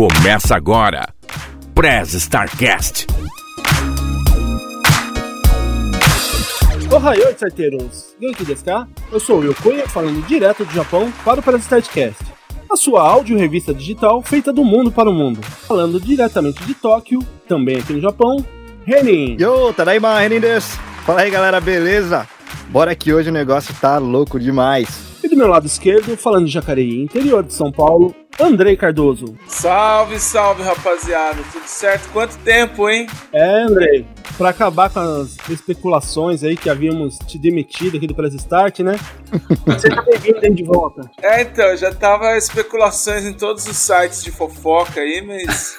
Começa agora, Prez Starcast. Ohayou, starteiros! Genki desu ka? Eu sou o Yokoya, falando direto do Japão para o Prez Startcast, a sua áudio revista digital feita do mundo para o mundo. Falando diretamente de Tóquio, também aqui no Japão, Renin. Yo, Tadaima, Renin desu. Fala aí, galera, beleza? Bora que hoje o negócio tá louco demais. E do meu lado esquerdo, falando de Jacareí, interior de São Paulo, Andrei Cardoso. Salve, salve, rapaziada. Tudo certo? Quanto tempo, hein? É, Andrei. Pra acabar com as especulações aí que havíamos te demitido aqui do Press Start, né? Você tá bem-vindo de volta. É, então, já tava especulações em todos os sites de fofoca aí, mas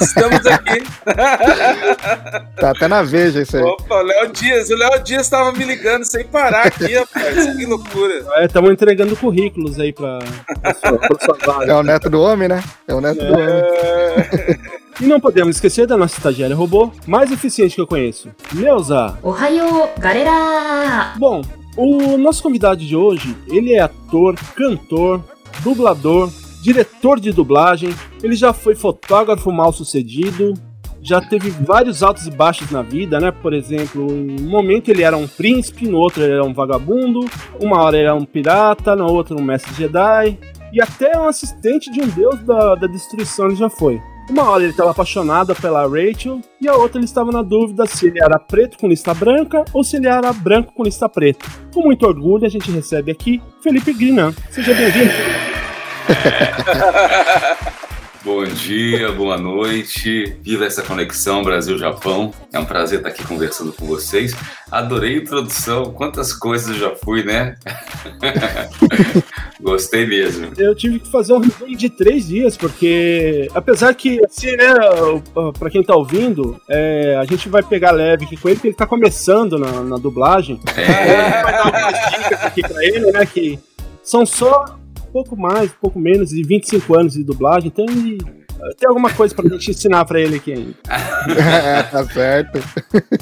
Estamos aqui. tá até na veja isso aí. Opa, Léo Dias. O Léo Dias tava me ligando sem parar aqui, rapaz. Que loucura. É, estamos entregando currículos aí pra, pra, sua, pra sua vaga. É o neto do homem, né? É o neto é... do homem. E não podemos esquecer da nossa estagiária robô mais eficiente que eu conheço, Neuza. Ohayou, galera! Bom, o nosso convidado de hoje, ele é ator, cantor, dublador, diretor de dublagem, ele já foi fotógrafo mal sucedido, já teve vários altos e baixos na vida, né? Por exemplo, em um momento ele era um príncipe, no outro ele era um vagabundo, uma hora ele era um pirata, na outra um mestre Jedi, e até um assistente de um deus da, da destruição ele já foi. Uma hora ele estava apaixonado pela Rachel e a outra ele estava na dúvida se ele era preto com lista branca ou se ele era branco com lista preta. Com muito orgulho a gente recebe aqui Felipe Grinan. Seja bem-vindo. Bom dia, boa noite. Viva essa conexão Brasil-Japão. É um prazer estar aqui conversando com vocês. Adorei a introdução. Quantas coisas eu já fui, né? Gostei mesmo. Eu tive que fazer um resumo de três dias, porque apesar que, assim, né, pra quem tá ouvindo, é, a gente vai pegar leve aqui com ele, porque ele tá começando na, na dublagem. É. A gente vai dar algumas dicas aqui pra ele, né, que são só pouco mais, pouco menos de 25 anos de dublagem, então ele tem alguma coisa pra gente ensinar pra ele aqui ainda. é, tá certo.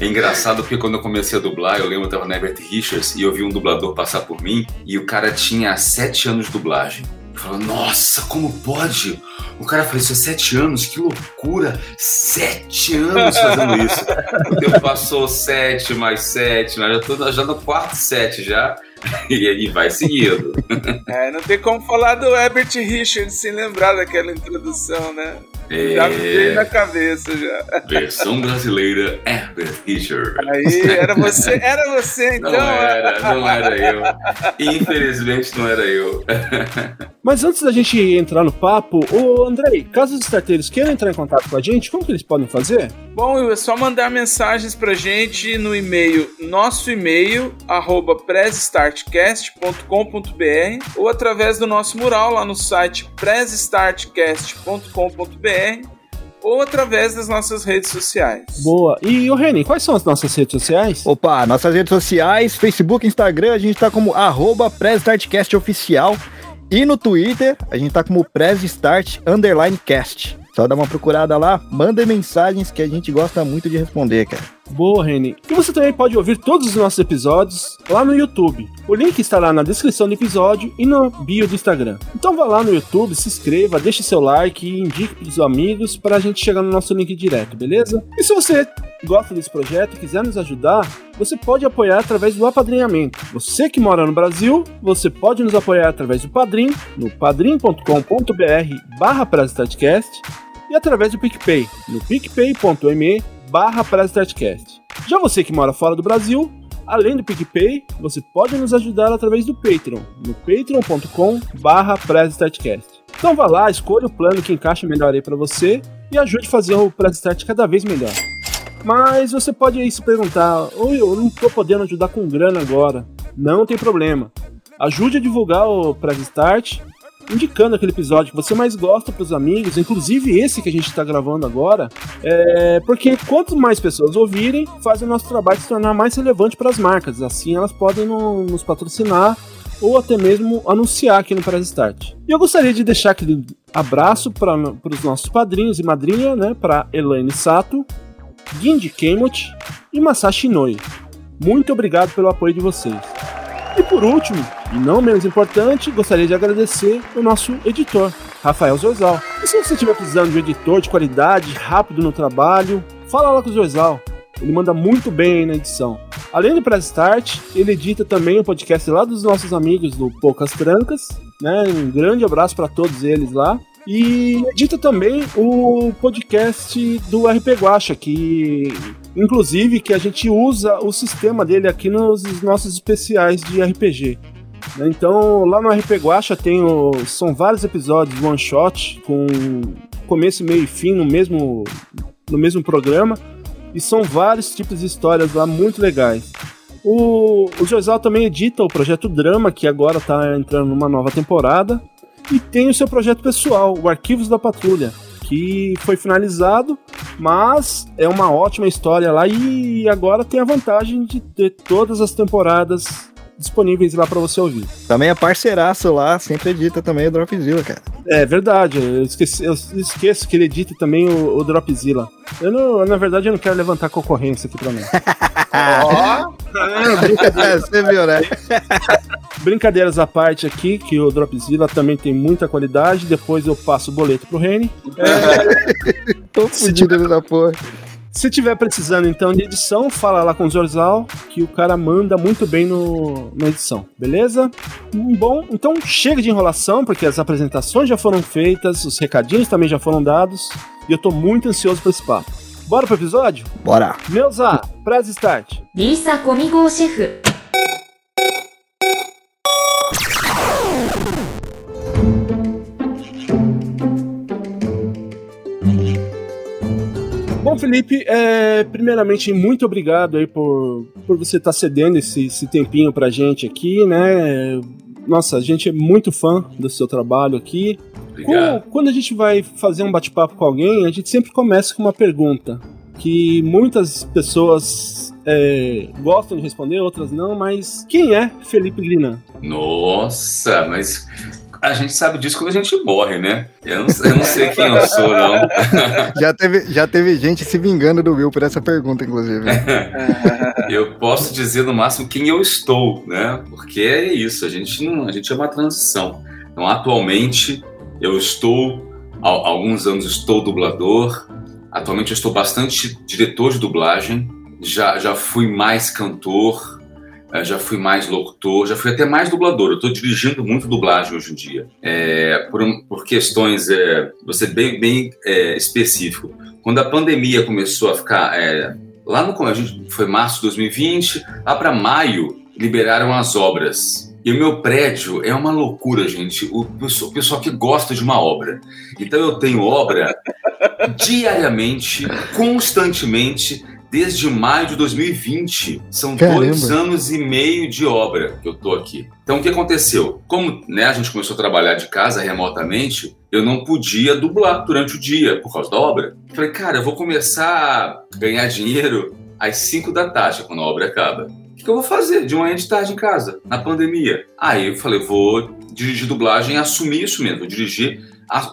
É engraçado porque quando eu comecei a dublar, eu lembro que eu tava na Herbert Richards e eu vi um dublador passar por mim e o cara tinha 7 anos de dublagem. Eu falei, nossa, como pode? O cara faz isso há sete anos, que loucura! Sete anos fazendo isso. O tempo passou sete mais sete, mas já tô já no quarto sete já. e aí vai seguindo. É, não tem como falar do Herbert Richards sem lembrar daquela introdução, né? É... Já me veio na cabeça já. Versão brasileira Herbert Richards. Aí, era você, era você então. Não era, não era eu. Infelizmente não era eu. Mas antes da gente entrar no papo, o Andrei, caso os starteiros queiram entrar em contato com a gente, como que eles podem fazer? Bom, é só mandar mensagens pra gente no e-mail, nosso e-mail, arroba pressstartcast.com.br ou através do nosso mural lá no site pressstartcast.com.br ou através das nossas redes sociais. Boa. E o Reni, quais são as nossas redes sociais? Opa, nossas redes sociais, Facebook, Instagram, a gente tá como arroba Oficial. E no Twitter, a gente tá como Press Start Underline Cast. Só dá uma procurada lá, manda mensagens que a gente gosta muito de responder, cara. Boa, Reni. E você também pode ouvir todos os nossos episódios lá no YouTube. O link estará na descrição do episódio e no bio do Instagram. Então vá lá no YouTube, se inscreva, deixe seu like e indique para os amigos para a gente chegar no nosso link direto, beleza? E se você gosta desse projeto e quiser nos ajudar, você pode apoiar através do apadrinhamento. Você que mora no Brasil, você pode nos apoiar através do Padrim, no padrim.com.br barra e através do PicPay, no picpay.me barra Já você que mora fora do Brasil, além do PicPay, você pode nos ajudar através do Patreon, no patreon.com barra Então vá lá, escolha o plano que encaixa melhor aí para você e ajude a fazer o Press Start cada vez melhor. Mas você pode aí se perguntar, oi, eu não tô podendo ajudar com grana agora. Não tem problema. Ajude a divulgar o Press Start indicando aquele episódio que você mais gosta para os amigos, inclusive esse que a gente está gravando agora, é, porque quanto mais pessoas ouvirem, faz o nosso trabalho se tornar mais relevante para as marcas. Assim elas podem no, nos patrocinar ou até mesmo anunciar aqui no Press Start. E eu gostaria de deixar aquele abraço para os nossos padrinhos e madrinha, né, para Elaine Sato, Ginji Kemot e Masashi Noi. Muito obrigado pelo apoio de vocês. E por último, e não menos importante, gostaria de agradecer o nosso editor, Rafael Zorzal. E se você estiver precisando de um editor de qualidade, rápido no trabalho, fala lá com o Zorzal. Ele manda muito bem aí na edição. Além do Press Start, ele edita também o podcast lá dos nossos amigos do Poucas Trancas. Né? Um grande abraço para todos eles lá. E edita também o podcast do RP Guacha, que inclusive que a gente usa o sistema dele aqui nos nossos especiais de RPG. Né? Então, lá no RP Guacha tem o, são vários episódios one shot com começo, meio e fim no mesmo no mesmo programa e são vários tipos de histórias lá muito legais. O, o Josal também edita o projeto Drama, que agora está entrando numa nova temporada. E tem o seu projeto pessoal, o Arquivos da Patrulha, que foi finalizado, mas é uma ótima história lá e agora tem a vantagem de ter todas as temporadas disponíveis lá para você ouvir. Também é parceiraço lá, sempre edita também o Dropzilla, cara. É verdade, eu, esqueci, eu esqueço que ele edita também o, o Dropzilla. Eu não, na verdade, eu não quero levantar concorrência aqui pra mim. Ó! oh. Você viu, né? Brincadeiras à parte aqui, que o Dropzilla também tem muita qualidade. Depois eu passo o boleto pro Reni. É... Tô fudido da porra. Se tiver precisando então de edição, fala lá com o Zorzal, que o cara manda muito bem no, na edição, beleza? Bom, então chega de enrolação, porque as apresentações já foram feitas, os recadinhos também já foram dados, e eu tô muito ansioso para esse papo. Bora pro episódio? Bora! Neuza, press start! Lisa comigo, chefe. Felipe, é, primeiramente, muito obrigado aí por, por você estar tá cedendo esse, esse tempinho pra gente aqui, né? Nossa, a gente é muito fã do seu trabalho aqui. Obrigado. Quando a gente vai fazer um bate-papo com alguém, a gente sempre começa com uma pergunta que muitas pessoas é, gostam de responder, outras não, mas quem é Felipe Grinan? Nossa, mas a gente sabe disso quando a gente morre, né? Eu não, eu não sei quem eu sou, não. Já teve, já teve gente se vingando do Will por essa pergunta, inclusive. eu posso dizer no máximo quem eu estou, né? Porque é isso, a gente não, a gente é uma transição. Então, atualmente, eu estou, há alguns anos estou dublador, atualmente eu estou bastante diretor de dublagem, já, já fui mais cantor, é, já fui mais locutor, já fui até mais dublador. Eu estou dirigindo muito dublagem hoje em dia. É, por, por, questões, é, você bem, bem é, específico. Quando a pandemia começou a ficar. É, lá no a gente, foi março de 2020, lá para maio, liberaram as obras. E o meu prédio é uma loucura, gente. O pessoal, o pessoal que gosta de uma obra. Então eu tenho obra diariamente, constantemente, desde maio de 2020. São Caramba. dois anos e meio de obra que eu tô aqui. Então, o que aconteceu? Como né, a gente começou a trabalhar de casa remotamente, eu não podia dublar durante o dia por causa da obra. Falei, cara, eu vou começar a ganhar dinheiro às 5 da tarde, quando a obra acaba. O que eu vou fazer de manhã de tarde em casa, na pandemia? Aí eu falei, vou dirigir dublagem e assumir isso mesmo, vou dirigir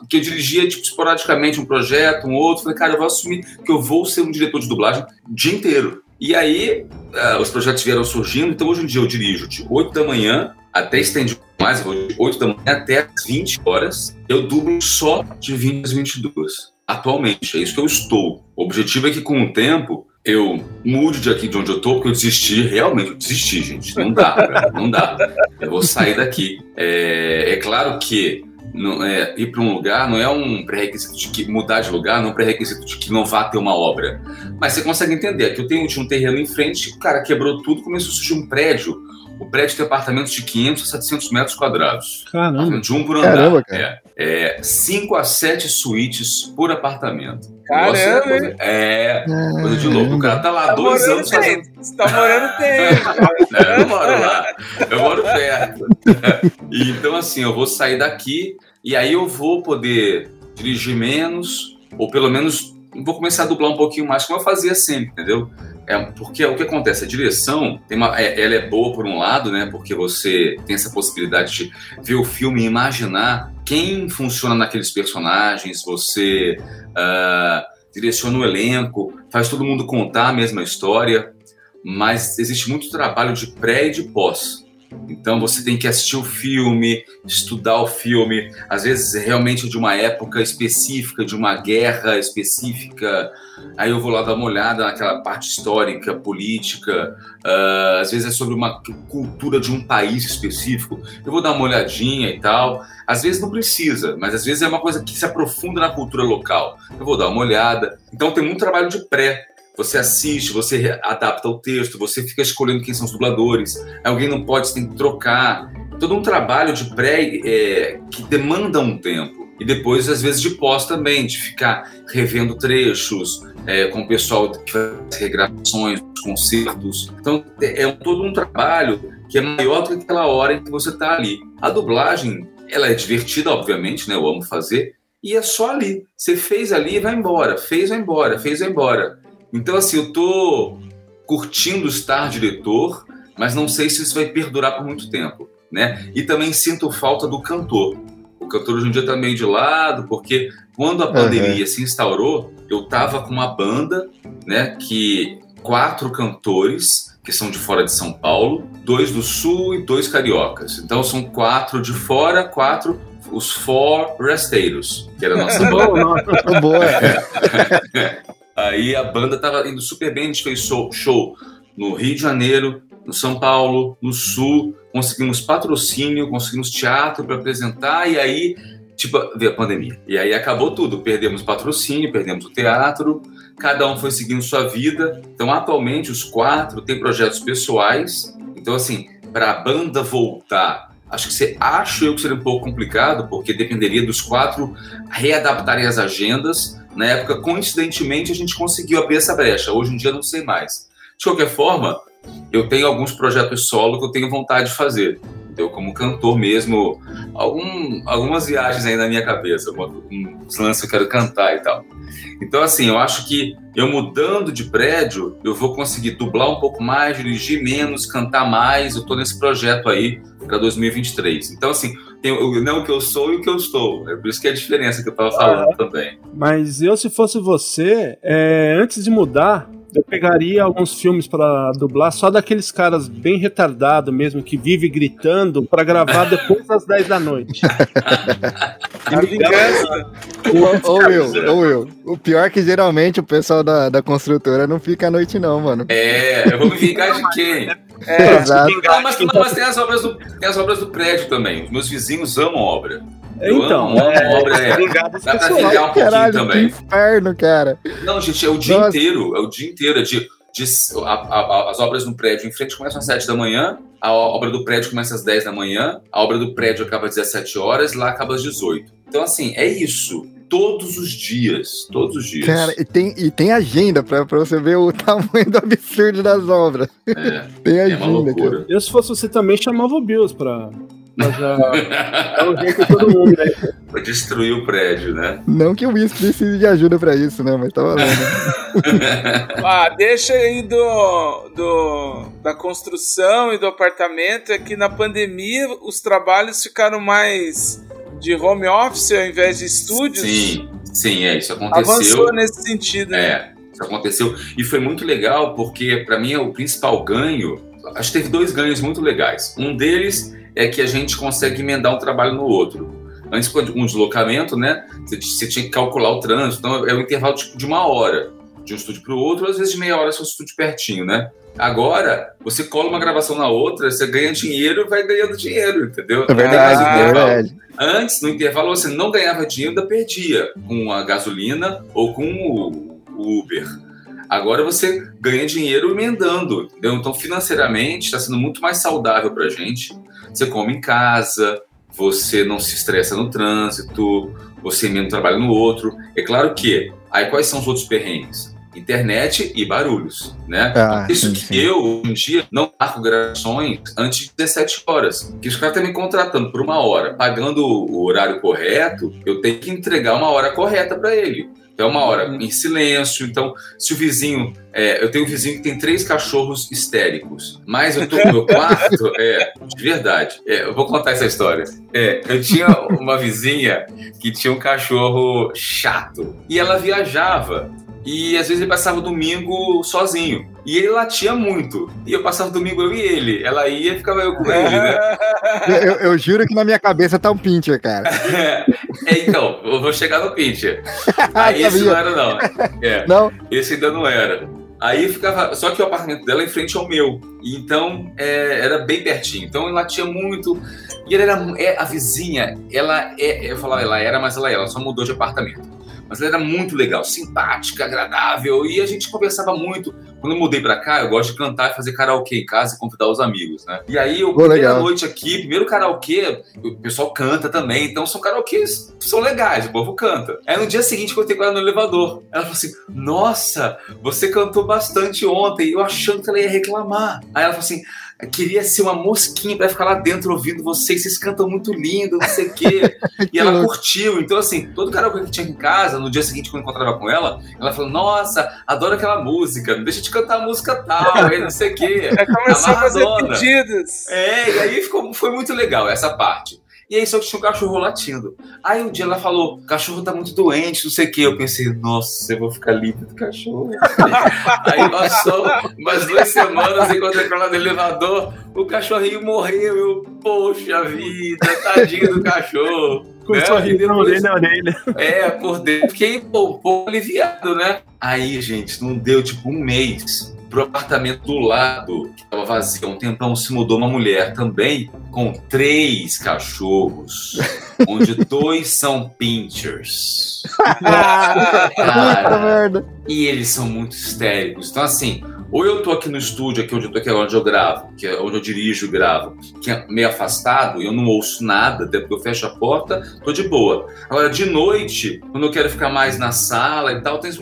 que eu dirigia tipo, esporadicamente um projeto, um outro. Falei, cara, eu vou assumir que eu vou ser um diretor de dublagem o dia inteiro. E aí, uh, os projetos vieram surgindo, então hoje em dia eu dirijo de 8 da manhã até estende mais, vou de 8 da manhã até as 20 horas. Eu dublo só de 20 às 22. Atualmente, é isso que eu estou. O objetivo é que com o tempo eu mude de aqui de onde eu tô, porque eu desisti, realmente, eu desisti, gente. Não dá, cara, não dá. Eu vou sair daqui. É, é claro que não, é, ir para um lugar não é um pré-requisito de que mudar de lugar, não é um pré-requisito de que não vá ter uma obra. Mas você consegue entender que eu tenho tinha um terreno em frente, o cara quebrou tudo, começou a surgir um prédio. O prédio tem apartamentos de 500 a 700 metros quadrados. Caramba. De um por andar. Caramba, cara. É, é 5 a 7 suítes por apartamento. Caramba, é coisa, é, coisa de louco. O cara tá lá tá dois anos fazendo. Você tá morando tempo. eu não moro lá. Eu moro perto. então, assim, eu vou sair daqui e aí eu vou poder dirigir menos, ou pelo menos vou começar a dublar um pouquinho mais, como eu fazia sempre, entendeu? É, porque o que acontece, a direção, uma, é, ela é boa por um lado, né? Porque você tem essa possibilidade de ver o filme e imaginar quem funciona naqueles personagens, você uh, direciona o elenco, faz todo mundo contar a mesma história, mas existe muito trabalho de pré e de pós. Então você tem que assistir o filme, estudar o filme, às vezes realmente de uma época específica, de uma guerra específica. Aí eu vou lá dar uma olhada naquela parte histórica, política. Uh, às vezes é sobre uma cultura de um país específico. Eu vou dar uma olhadinha e tal. Às vezes não precisa, mas às vezes é uma coisa que se aprofunda na cultura local. Eu vou dar uma olhada. Então tem muito trabalho de pré você assiste, você adapta o texto, você fica escolhendo quem são os dubladores. Alguém não pode, você tem que trocar. Todo um trabalho de pré é, que demanda um tempo. E depois, às vezes, de pós também, de ficar revendo trechos é, com o pessoal que faz regravações, concertos. Então, é, é todo um trabalho que é maior do que aquela hora em que você está ali. A dublagem, ela é divertida, obviamente, né? Eu amo fazer. E é só ali. Você fez ali e vai embora. Fez, vai embora. Fez, vai embora. Então, assim, eu tô curtindo estar diretor, mas não sei se isso vai perdurar por muito tempo, né? E também sinto falta do cantor. O cantor hoje em dia tá meio de lado, porque quando a pandemia uhum. se instaurou, eu tava com uma banda, né, que quatro cantores que são de fora de São Paulo, dois do Sul e dois cariocas. Então são quatro de fora, quatro os Four Resteiros, que era a nossa banda. Boa. Aí a banda tava indo super bem, a gente fez show, show no Rio de Janeiro, no São Paulo, no Sul, conseguimos patrocínio, conseguimos teatro para apresentar, e aí, tipo, veio a pandemia. E aí acabou tudo, perdemos patrocínio, perdemos o teatro, cada um foi seguindo sua vida. Então, atualmente, os quatro têm projetos pessoais. Então, assim, para a banda voltar, acho que você acho eu que seria um pouco complicado, porque dependeria dos quatro readaptarem as agendas na época, coincidentemente, a gente conseguiu abrir essa brecha. Hoje em dia, não sei mais. De qualquer forma, eu tenho alguns projetos solo que eu tenho vontade de fazer. Eu, como cantor mesmo, algum, algumas viagens aí na minha cabeça, uns lances que eu quero cantar e tal. Então, assim, eu acho que eu mudando de prédio, eu vou conseguir dublar um pouco mais, dirigir menos, cantar mais. Eu estou nesse projeto aí para 2023. Então, assim, tem o, não o que eu sou e o que eu estou. É por isso que é a diferença que eu estava falando também. Mas eu, se fosse você, é, antes de mudar, eu pegaria alguns filmes para dublar só daqueles caras bem retardados mesmo, que vive gritando, para gravar depois das 10 da noite. A vingança. Ou eu, ou eu. O pior é que geralmente o pessoal da, da construtora não fica à noite, não, mano. É, eu vou me vingar de quem? É, Exato. Não, mas, não, mas tem, as obras do, tem as obras do prédio também. Os meus vizinhos amam obra. Eu então, amo, é, obra, é. Dá pra vingar um pouquinho Caralho, também. Que inferno, cara. Não, gente, é o dia Nossa. inteiro. É o dia inteiro. É de, de a, a, as obras no prédio em frente começam às 7 da manhã, a obra do prédio começa às 10 da manhã, a obra do prédio acaba às 17 horas, lá acaba às 18. Então, assim, é isso todos os dias. Todos os dias. Cara, e tem, e tem agenda pra, pra você ver o tamanho do absurdo das obras. É, tem agenda. É Eu, se fosse você também, chamava o Bills pra. Mas é o jeito de todo mundo, né? Pra destruir o prédio, né? Não que o Wilson precise de ajuda pra isso, né? Mas tá valendo. ah, deixa aí do, do, da construção e do apartamento. É que na pandemia os trabalhos ficaram mais de home office ao invés de estúdios. Sim, sim, é, isso aconteceu. Avançou nesse sentido, né? É, isso aconteceu. E foi muito legal, porque para mim é o principal ganho. Acho que teve dois ganhos muito legais. Um deles é que a gente consegue emendar um trabalho no outro. Antes, com um deslocamento, né? Você tinha que calcular o trânsito, então é um intervalo tipo de uma hora de um estúdio para o outro, às vezes de meia hora se é um estúdio pertinho, né? Agora, você cola uma gravação na outra, você ganha dinheiro e vai ganhando dinheiro, entendeu? É verdade, é verdade. Antes, no intervalo, você não ganhava dinheiro, ainda perdia com a gasolina ou com o Uber. Agora você ganha dinheiro emendando, entendeu? Então, financeiramente, está sendo muito mais saudável para a gente. Você come em casa, você não se estressa no trânsito, você emenda um trabalho no outro. É claro que, aí quais são os outros perrengues? Internet e barulhos, né? Ah, Isso sim, que sim. eu, em dia, não marco gravações antes de 17 horas. Que os caras estão me contratando por uma hora, pagando o horário correto, eu tenho que entregar uma hora correta para ele. Então, é uma hora em silêncio. Então, se o vizinho. é, eu tenho um vizinho que tem três cachorros histéricos, mas eu tô no meu quarto. É, de verdade. É, eu vou contar essa história. É, eu tinha uma vizinha que tinha um cachorro chato e ela viajava. E às vezes ele passava o domingo sozinho. E ele latia muito. E eu passava domingo eu e ele. Ela ia e ficava eu com ele, né? Eu, eu juro que na minha cabeça tá um pincher, cara. É, então, eu vou chegar no pincher. Aí esse não era, não. É, Não? esse ainda não era. Aí ficava. Só que o apartamento dela é em frente ao meu. Então é, era bem pertinho. Então ela tinha muito. E ela era. É, a vizinha, ela é. Eu falava, ela era, mas ela é. Ela só mudou de apartamento. Mas ela era muito legal, simpática, agradável. E a gente conversava muito. Quando eu mudei pra cá, eu gosto de cantar e fazer karaokê em casa e convidar os amigos, né? E aí, eu, Pô, primeira legal. noite aqui, primeiro karaokê, o pessoal canta também. Então são karaokês, são legais, o povo canta. Aí no dia seguinte, eu encontrei com ela no elevador. Ela falou assim: Nossa, você cantou bastante ontem. Eu achando que ela ia reclamar. Aí ela falou assim. Queria ser uma mosquinha pra ficar lá dentro ouvindo vocês, vocês cantam muito lindo, não sei o quê. E ela curtiu. Então, assim, todo karaokê que tinha em casa, no dia seguinte, quando eu encontrava com ela, ela falou: Nossa, adoro aquela música, deixa de cantar a música tal, e não sei o quê. Já começou a fazer pedidos. É, e aí ficou, foi muito legal essa parte. E aí só que tinha um cachorro latindo. Aí um dia ela falou, o cachorro tá muito doente, não sei o quê. Eu pensei, nossa, eu vou ficar livre do cachorro. aí passou umas duas semanas, encontrei com ela no elevador, o cachorrinho morreu. Eu, poxa vida, tadinho do cachorro. Começou né? E na orelha, orelha. é, por dentro. Fiquei pô, pouco aliviado, né? Aí, gente, não deu tipo um mês. Pro apartamento do lado, que tava vazio há um tempão, se mudou uma mulher também, com três cachorros, onde dois são pinchers. Puta Cara, merda. e eles são muito histéricos. Então, assim, ou eu tô aqui no estúdio, aqui onde eu tô, que é onde eu gravo, que é onde eu dirijo e gravo, que é meio afastado, e eu não ouço nada, até porque eu fecho a porta, tô de boa. Agora, de noite, quando eu quero ficar mais na sala e tal, tem esse...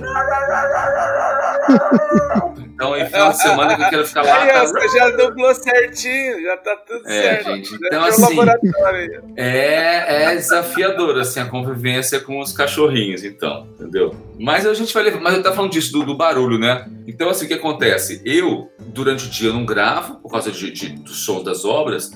Então, aí, final de semana que eu quero ficar lá... Aí, tá- você já dublou certinho, já tá tudo É, certo. gente, então, assim. É, é desafiador, assim, a convivência com os cachorrinhos, então, entendeu? Mas a gente vai levar. Mas eu tava falando disso, do, do barulho, né? Então, assim, o que acontece? Eu, durante o dia, eu não gravo, por causa de, de- do som das obras.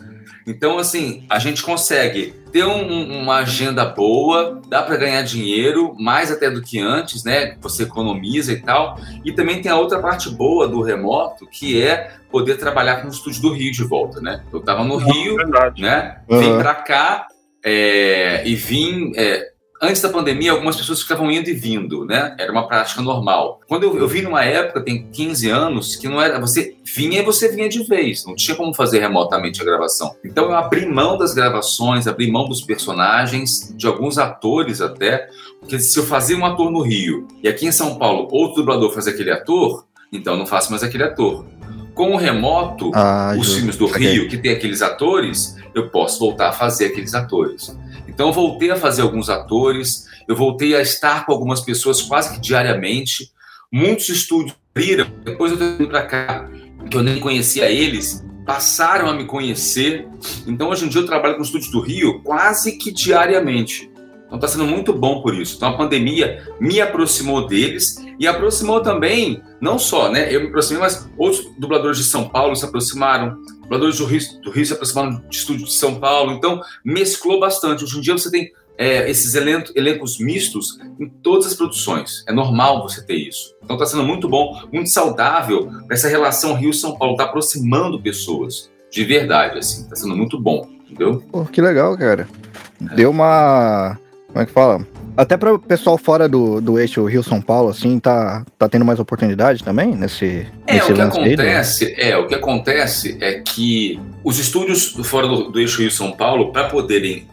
Então, assim, a gente consegue ter um- um- uma agenda boa, dá para ganhar dinheiro, mais até do que antes, né? Você economiza e tal. E também tem a outra parte boa do remoto, que é poder trabalhar com o estúdio do Rio de volta, né? Eu tava no Rio, Verdade. né? Vim pra cá é, e vim. é, antes da pandemia, algumas pessoas ficavam indo e vindo, né? Era uma prática normal. Quando eu, eu vim numa época, tem 15 anos, que não era. Você vinha e você vinha de vez. Não tinha como fazer remotamente a gravação. Então eu abri mão das gravações, abri mão dos personagens, de alguns atores até. Porque se eu fazia um ator no Rio e aqui em São Paulo outro dublador fazia aquele ator, então eu não faço mais aquele ator. Com o remoto, Ah, os filmes do Saquei. Rio, que tem aqueles atores, eu posso voltar a fazer aqueles atores. Então eu voltei a fazer alguns atores, eu voltei a estar com algumas pessoas quase que diariamente. Muitos estúdios abriram, depois eu vim para cá, que eu nem conhecia eles, passaram a me conhecer. Então hoje em dia eu trabalho com estúdios do Rio quase que diariamente. Então está sendo muito bom por isso. Então a pandemia me aproximou deles e aproximou também, não só, né? Eu me aproximei, mas outros dubladores de São Paulo se aproximaram, dubladores do Rio, do Rio se aproximaram de estúdio de São Paulo. Então mesclou bastante. Hoje em dia você tem é, esses elen- elencos mistos em todas as produções. É normal você ter isso. Então está sendo muito bom, muito saudável essa relação Rio-São Paulo, está aproximando pessoas de verdade, assim. Está sendo muito bom, entendeu? Pô, que legal, cara. Deu uma. Como é que fala? Até para o pessoal fora do, do eixo Rio-São Paulo, assim, tá, tá tendo mais oportunidade também nesse, É, nesse o que né? acontece, é, o que acontece é que os estúdios fora do, do eixo Rio São Paulo, para poderem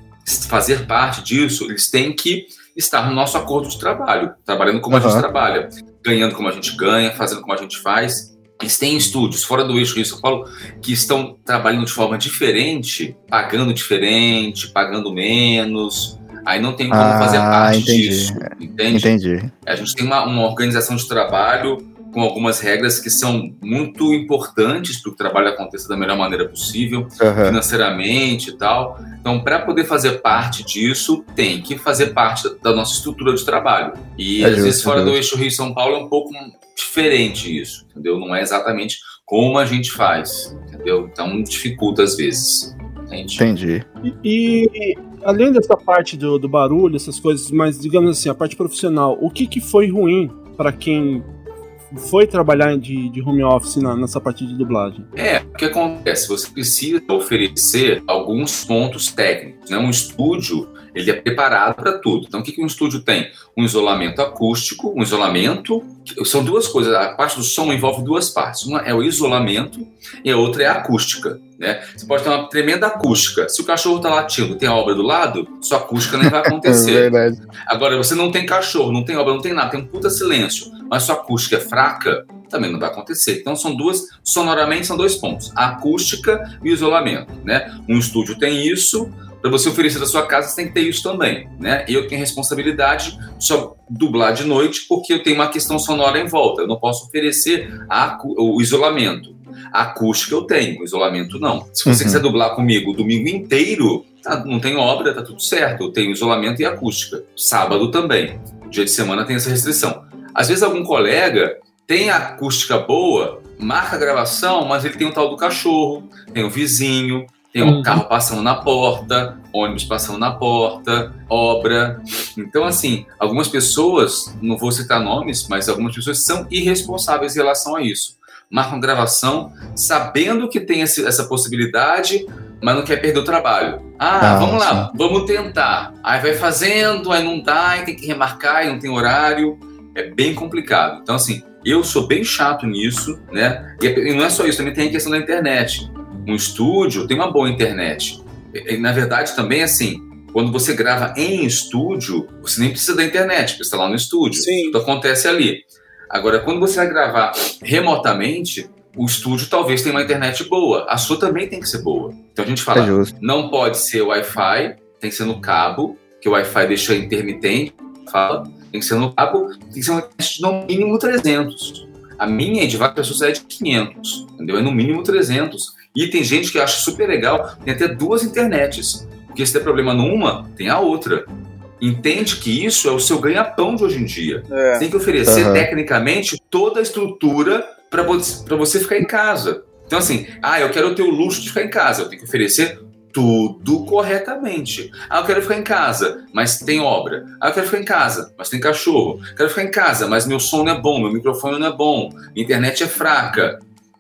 fazer parte disso, eles têm que estar no nosso acordo de trabalho, trabalhando como a Aham. gente trabalha, ganhando como a gente ganha, fazendo como a gente faz. Eles têm estúdios fora do eixo Rio São Paulo que estão trabalhando de forma diferente, pagando diferente, pagando menos. Aí não tem como Ah, fazer parte entendi. disso, entende? Entendi. A gente tem uma, uma organização de trabalho com algumas regras que são muito importantes para que o trabalho aconteça da melhor maneira possível, Aham. financeiramente e tal. Então, para poder fazer parte disso, tem que fazer parte da, nossa estrutura de trabalho. E É às justo, vezes fora do eixo Rio São Paulo é um pouco diferente isso, entendeu? Não é exatamente como a gente faz, entendeu? Então dificulta às vezes. Entende? Entendi. E, e, além dessa parte do, do barulho, essas coisas, mas digamos assim, a parte profissional, o que, que foi ruim para quem foi trabalhar de, de home office na, nessa parte de dublagem? É, o que acontece? Você precisa oferecer alguns pontos técnicos. Né? Um estúdio ele é preparado para tudo. Então, o que, que um estúdio tem? Um isolamento acústico, um isolamento. São duas coisas. A parte do som envolve duas partes. Uma é o isolamento e a outra é a acústica. Né? Você pode ter uma tremenda acústica. Se o cachorro está latindo tem a obra do lado, sua acústica nem vai acontecer. É Agora, você não tem cachorro, não tem obra, não tem nada, tem um puta silêncio, mas sua acústica é fraca, também não vai acontecer. Então são duas, sonoramente são dois pontos: a acústica e o isolamento. Né? Um estúdio tem isso, para você oferecer da sua casa, você tem que ter isso também, né? Eu tenho responsabilidade só dublar de noite porque eu tenho uma questão sonora em volta. Eu não posso oferecer a, o isolamento. A acústica eu tenho, o isolamento não. Se você uhum. quiser dublar comigo o domingo inteiro, tá, não tem obra, tá tudo certo. Eu tenho isolamento e acústica. Sábado também. Dia de semana tem essa restrição. Às vezes algum colega tem a acústica boa, marca a gravação, mas ele tem o tal do cachorro, tem o vizinho, tem um uhum. carro passando na porta, ônibus passando na porta, obra. Então, assim, algumas pessoas, não vou citar nomes, mas algumas pessoas são irresponsáveis em relação a isso. Marcam gravação sabendo que tem essa possibilidade, mas não quer perder o trabalho. Ah, ah vamos lá, vamos tentar. Aí vai fazendo, aí não dá, aí tem que remarcar, aí não tem horário. É bem complicado. Então, assim, eu sou bem chato nisso, né? E não é só isso, também tem a questão da internet um estúdio tem uma boa internet. E, na verdade, também assim, quando você grava em estúdio, você nem precisa da internet, porque você está lá no estúdio. Sim. Tudo acontece ali. Agora, quando você vai gravar remotamente, o estúdio talvez tenha uma internet boa. A sua também tem que ser boa. Então a gente fala, é não pode ser Wi-Fi, tem que ser no cabo, que o Wi-Fi deixa intermitente, fala, tem que ser no cabo, tem que ser uma internet no mínimo 300. A minha de várias pessoas é de 500, entendeu? É no mínimo 300. E tem gente que acha super legal, tem até duas internets. Porque se der problema numa, tem a outra. Entende que isso é o seu ganha-pão de hoje em dia. É. Você tem que oferecer uhum. tecnicamente toda a estrutura para você ficar em casa. Então, assim, ah, eu quero ter o luxo de ficar em casa. Eu tenho que oferecer tudo corretamente. Ah, eu quero ficar em casa, mas tem obra. Ah, eu quero ficar em casa, mas tem cachorro. Quero ficar em casa, mas meu som não é bom, meu microfone não é bom, minha internet é fraca.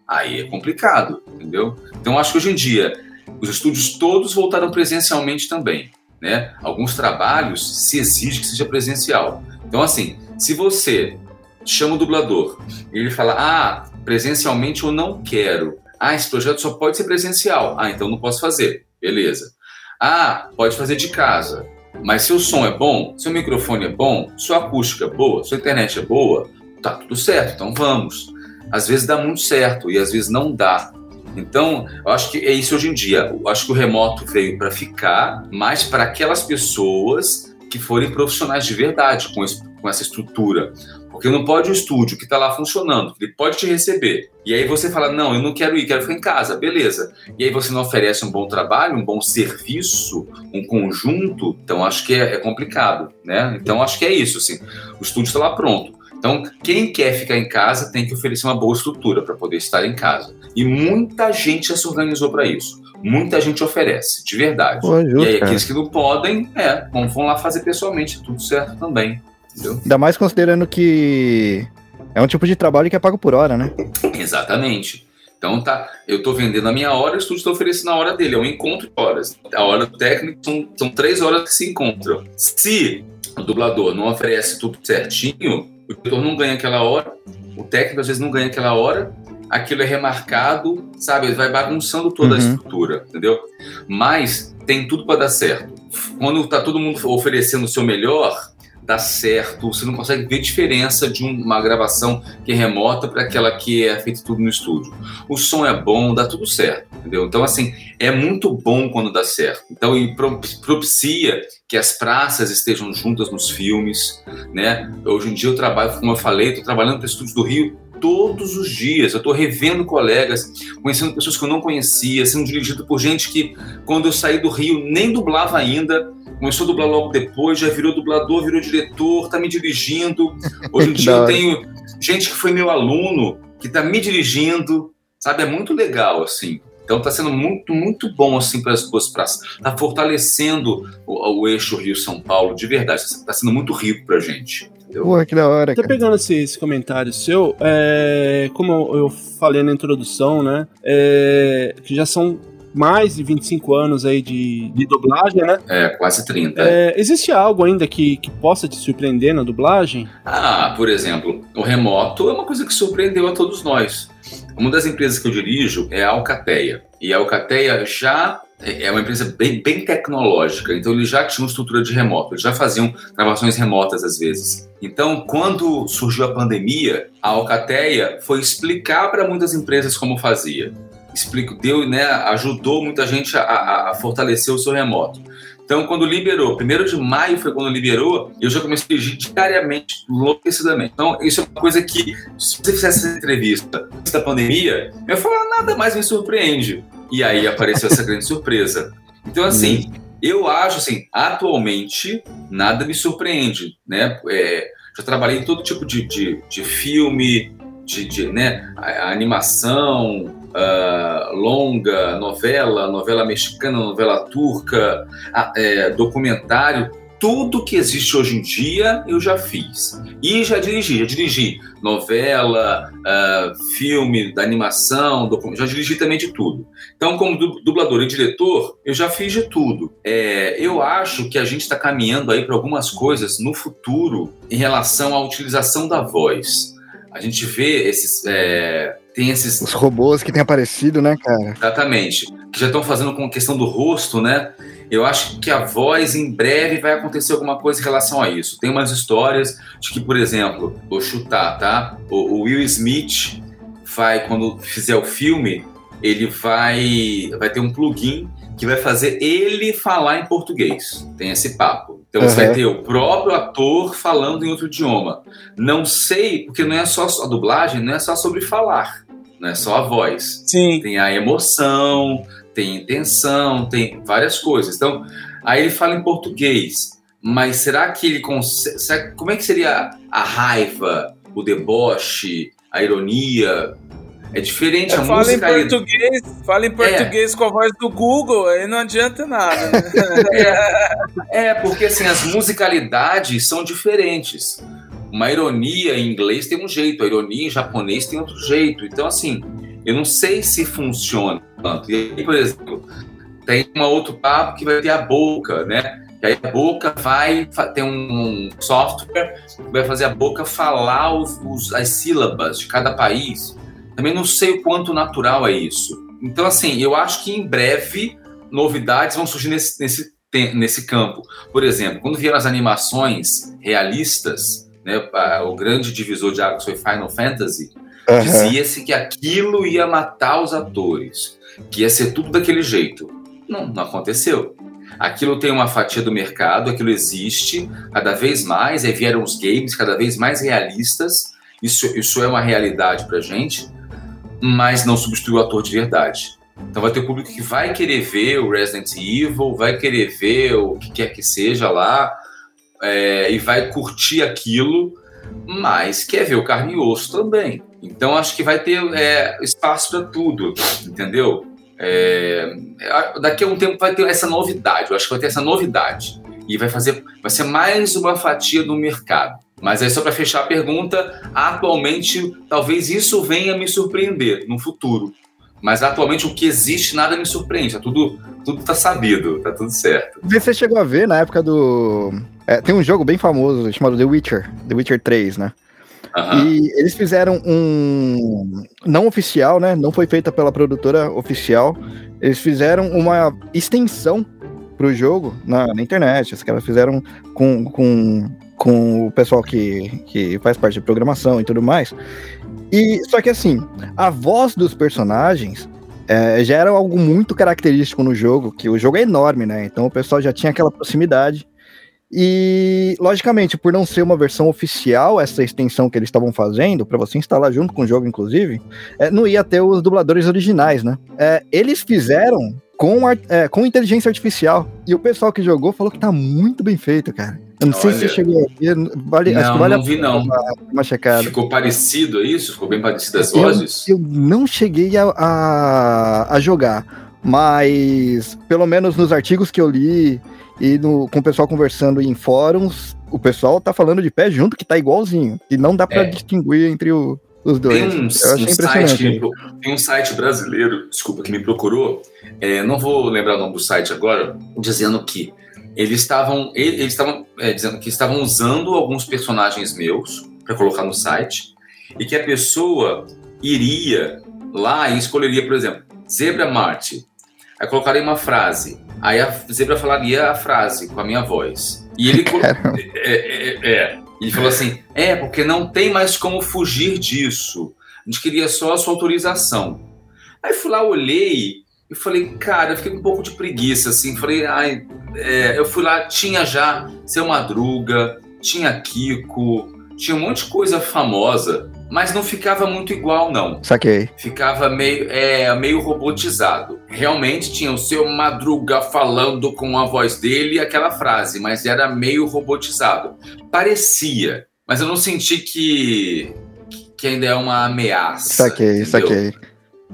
Aí é complicado, entendeu? Então acho que hoje em dia os estúdios todos voltaram presencialmente também, né? Alguns trabalhos se exige que seja presencial. Então assim, se você chama o dublador e ele fala: "Ah, presencialmente eu não quero. Ah, esse projeto só pode ser presencial. Ah, então não posso fazer." Beleza. Ah, pode fazer de casa. Mas seu som é bom, seu microfone é bom, sua acústica é boa, sua internet é boa, tá tudo certo, então vamos. Às vezes dá muito certo e às vezes não dá. Então, eu acho que é isso hoje em dia. Eu acho que o remoto veio para ficar, mas para aquelas pessoas que forem profissionais de verdade com, esse, com essa estrutura. Porque não pode o estúdio que está lá funcionando, ele pode te receber. E aí você fala: não, eu não quero ir, quero ficar em casa, beleza. E aí você não oferece um bom trabalho, um bom serviço, um conjunto, então acho que é, é complicado, né? Então acho que é isso, assim. O estúdio está lá pronto. Então, quem quer ficar em casa tem que oferecer uma boa estrutura para poder estar em casa. E muita gente já se organizou para isso. Muita gente oferece, de verdade. Pô, justo, e aí, aqueles que não podem, é, vão lá fazer pessoalmente, tudo certo também. Entendeu? Ainda mais considerando que é um tipo de trabalho que é pago por hora, né? Exatamente. Então tá, eu estou vendendo a minha hora, o estúdio está oferecendo a hora dele, é um encontro de horas. A hora do técnico são, são três horas que se encontram. Se o dublador não oferece tudo certinho, o diretor não ganha aquela hora, o técnico às vezes não ganha aquela hora, aquilo é remarcado, sabe? Vai bagunçando toda uhum. a estrutura, entendeu? Mas tem tudo para dar certo. Quando tá todo mundo oferecendo o seu melhor, dá certo. Você não consegue ver diferença de uma gravação que é remota para aquela que é feita tudo no estúdio. O som é bom, dá tudo certo, entendeu? Então, assim, é muito bom quando dá certo. Então, e propicia que as praças estejam juntas nos filmes, né? Hoje em dia eu trabalho, como eu falei, estou trabalhando para estúdios do Rio todos os dias. Eu estou revendo colegas, conhecendo pessoas que eu não conhecia, sendo dirigido por gente que, quando eu saí do Rio, nem dublava ainda. Começou a dublar logo depois, já virou dublador, virou diretor, está me dirigindo. Hoje em dia eu tenho gente que foi meu aluno, que está me dirigindo, sabe? É muito legal, assim. Então está sendo muito, muito bom assim para as duas praças. Está fortalecendo o, o, eixo Rio-São Paulo de verdade. Está sendo muito rico para a gente. Eu- Porra, que da hora, Até cara. pegando esse, esse comentário seu, é, como eu eu falei na introdução, né? é, que já são mais de 25 anos aí de, de dublagem, né? É, quase 30. É, existe algo ainda que, que possa te surpreender na dublagem? Ah, por exemplo, o remoto é uma coisa que surpreendeu a todos nós. Uma das empresas que eu dirijo é a Alcateia. E a Alcateia já é uma empresa bem, bem tecnológica, então eles já tinham estrutura de remoto, eles já faziam gravações remotas às vezes. Então, quando surgiu a pandemia, a Alcateia foi explicar para muitas empresas como fazia. Explico, deu, né, ajudou muita gente a, a- fortalecer o seu remoto. Então, quando liberou, primeiro de maio foi quando liberou, eu já comecei a dirigir diariamente, enlouquecidamente. Então, isso é uma coisa que, se você fizesse essa entrevista antes da pandemia, eu ia falar, nada mais me surpreende. E aí apareceu essa grande surpresa. Então, assim, eu acho assim, atualmente, nada me surpreende, né? É, já trabalhei em todo tipo de, de, de filme, de, de, né, a- a animação, ah, longa, novela, novela mexicana, novela turca, a- é, documentário, tudo que existe hoje em dia eu já fiz. E já dirigi, já dirigi novela, ah, filme, da animação, já dirigi também de tudo. Então, como du- dublador e diretor, eu já fiz de tudo. É, eu acho que a gente está caminhando aí para algumas coisas no futuro em relação à utilização da voz. A gente vê esses. é, tem esses Os robôs que tem aparecido, né, cara? Exatamente. Que já estão fazendo com a questão do rosto, né? Eu acho que a voz, em breve, vai acontecer alguma coisa em relação a isso. Tem umas histórias de que, por exemplo, vou chutar, tá? O, o Will Smith vai, quando fizer o filme, ele vai, vai ter um plugin que vai fazer ele falar em português. Tem esse papo. Então você Uhum. vai ter o próprio ator falando em outro idioma. Não sei, porque não é só a dublagem, não é só sobre falar, não é só a voz Sim. tem a emoção, tem intenção, tem várias coisas. Então, aí ele fala em português, mas será que ele consegue. será- como é que seria a raiva, o deboche, a ironia? É diferente a Fala em música. ele- português, fala em português com a voz do Google, aí não adianta nada. né? É, porque assim, as musicalidades são diferentes. Uma ironia em inglês tem um jeito, a ironia em japonês tem outro jeito. Então, assim, eu não sei se funciona tanto. E aí, por exemplo, tem um outro papo que vai ter a boca, né? E aí a boca vai ter um software que vai fazer a boca falar os- os- as sílabas de cada país. Também não sei o quanto natural é isso. Então, assim, eu acho que em breve novidades vão surgir nesse, nesse, nesse campo. Por exemplo, quando vieram as animações realistas, né, o grande divisor de águas foi Final Fantasy, Aham. dizia-se que aquilo ia matar os atores, que ia ser tudo daquele jeito. Não, não aconteceu. Aquilo tem uma fatia do mercado, aquilo existe cada vez mais, aí vieram os games cada vez mais realistas, isso, isso é uma realidade pra gente, mas não substitui o ator de verdade. Então vai ter público que vai querer ver o Resident Evil, vai querer ver o que quer que seja lá, é, e vai curtir aquilo, mas quer ver o carne e osso também. Então acho que vai ter é, espaço para tudo, entendeu? É, é, daqui a um tempo vai ter essa novidade, eu acho que vai ter essa novidade e vai fazer, vai ser mais uma fatia do mercado. Mas aí só para fechar a pergunta, atualmente talvez isso venha me surpreender no futuro. Mas atualmente o que existe nada me surpreende, tá tudo tudo tá sabido, tá tudo certo. Você chegou a ver na época do. é, tem um jogo bem famoso chamado The Witcher, The Witcher 3, né? Aham. E eles fizeram um. Não oficial, né? Não foi feita pela produtora oficial. Eles fizeram uma extensão pro jogo na, na internet. Os caras fizeram com, com, com o pessoal que, que faz parte de programação e tudo mais. E só que assim, a voz dos personagens é, já era algo muito característico no jogo, que o jogo é enorme, né? Então o pessoal já tinha aquela proximidade. E, logicamente, por não ser uma versão oficial, essa extensão que eles estavam fazendo, para você instalar junto com o jogo, inclusive, é, não ia ter os dubladores originais, né? É, eles fizeram com, é, com inteligência artificial. E o pessoal que jogou falou que tá muito bem feito, cara. Eu não sei se Olha. você chegou a ver. Vale, acho Não, que vale não vi, não. dar uma checada. Ficou parecido a isso? Ficou bem parecido as Eu- vozes? Eu, não cheguei a, a, a jogar, mas pelo menos nos artigos que eu li e no, com o pessoal conversando em fóruns, o pessoal tá falando de pé junto que tá igualzinho. E não dá pra É. distinguir entre o- os dois. Tem um, um site, tem um site brasileiro, desculpa, que me procurou, é, não vou lembrar o nome do site agora, dizendo que eles estavam eles estavam é, dizendo que estavam usando alguns personagens meus para colocar no site e que a pessoa iria lá e escolheria, por exemplo, Zebra Marte. Aí colocaria uma frase. Aí a Zebra falaria a frase com a minha voz. E ele Caramba. é, é, é. Ele falou assim: é, porque não tem mais como fugir disso. A gente queria só a sua autorização. Aí fui lá, olhei e falei, cara, eu fiquei com um pouco de preguiça, assim. Falei, ai, é, eu fui lá, tinha já Seu Madruga, tinha Kiko, tinha um monte de coisa famosa, mas não ficava muito igual, não Saquei. ficava meio, é, meio robotizado. Realmente tinha o seu Madruga falando com a voz dele e aquela frase, mas era meio robotizado. Parecia, mas eu não senti que, que ainda é uma ameaça. Saquei, entendeu? saquei.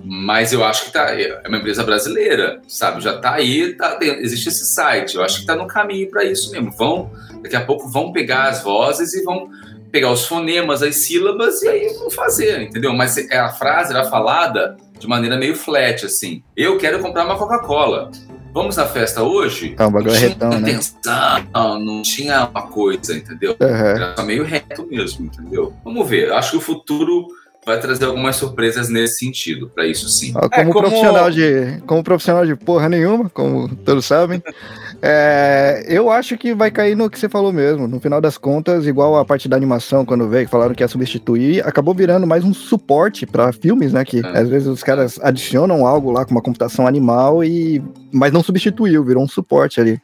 Mas eu acho que tá, é uma empresa brasileira, sabe? Já tá aí, tá, existe esse site. Eu acho que tá no caminho para isso mesmo. Vão, daqui a pouco vão pegar as vozes e vão pegar os fonemas, as sílabas e aí vão fazer, entendeu? Mas é- a frase era falada de maneira meio flat, assim. Eu quero comprar uma Coca-Cola. Vamos na festa hoje? É um bagulho não tinha retão, né? intenção, não tinha uma coisa, entendeu? Aham. Era só meio reto mesmo, entendeu? Vamos ver. Eu acho que o futuro vai trazer algumas surpresas nesse sentido, para isso sim. Ó, Como, É, como- profissional de como profissional de porra nenhuma, como todos sabem, é, eu acho que vai cair no que você falou mesmo. No final das contas, igual a parte da animação quando veio, que falaram que ia substituir, acabou virando mais um suporte pra filmes, né? Que É. às vezes os caras adicionam algo lá com uma computação animal e mas não substituiu, virou um suporte ali.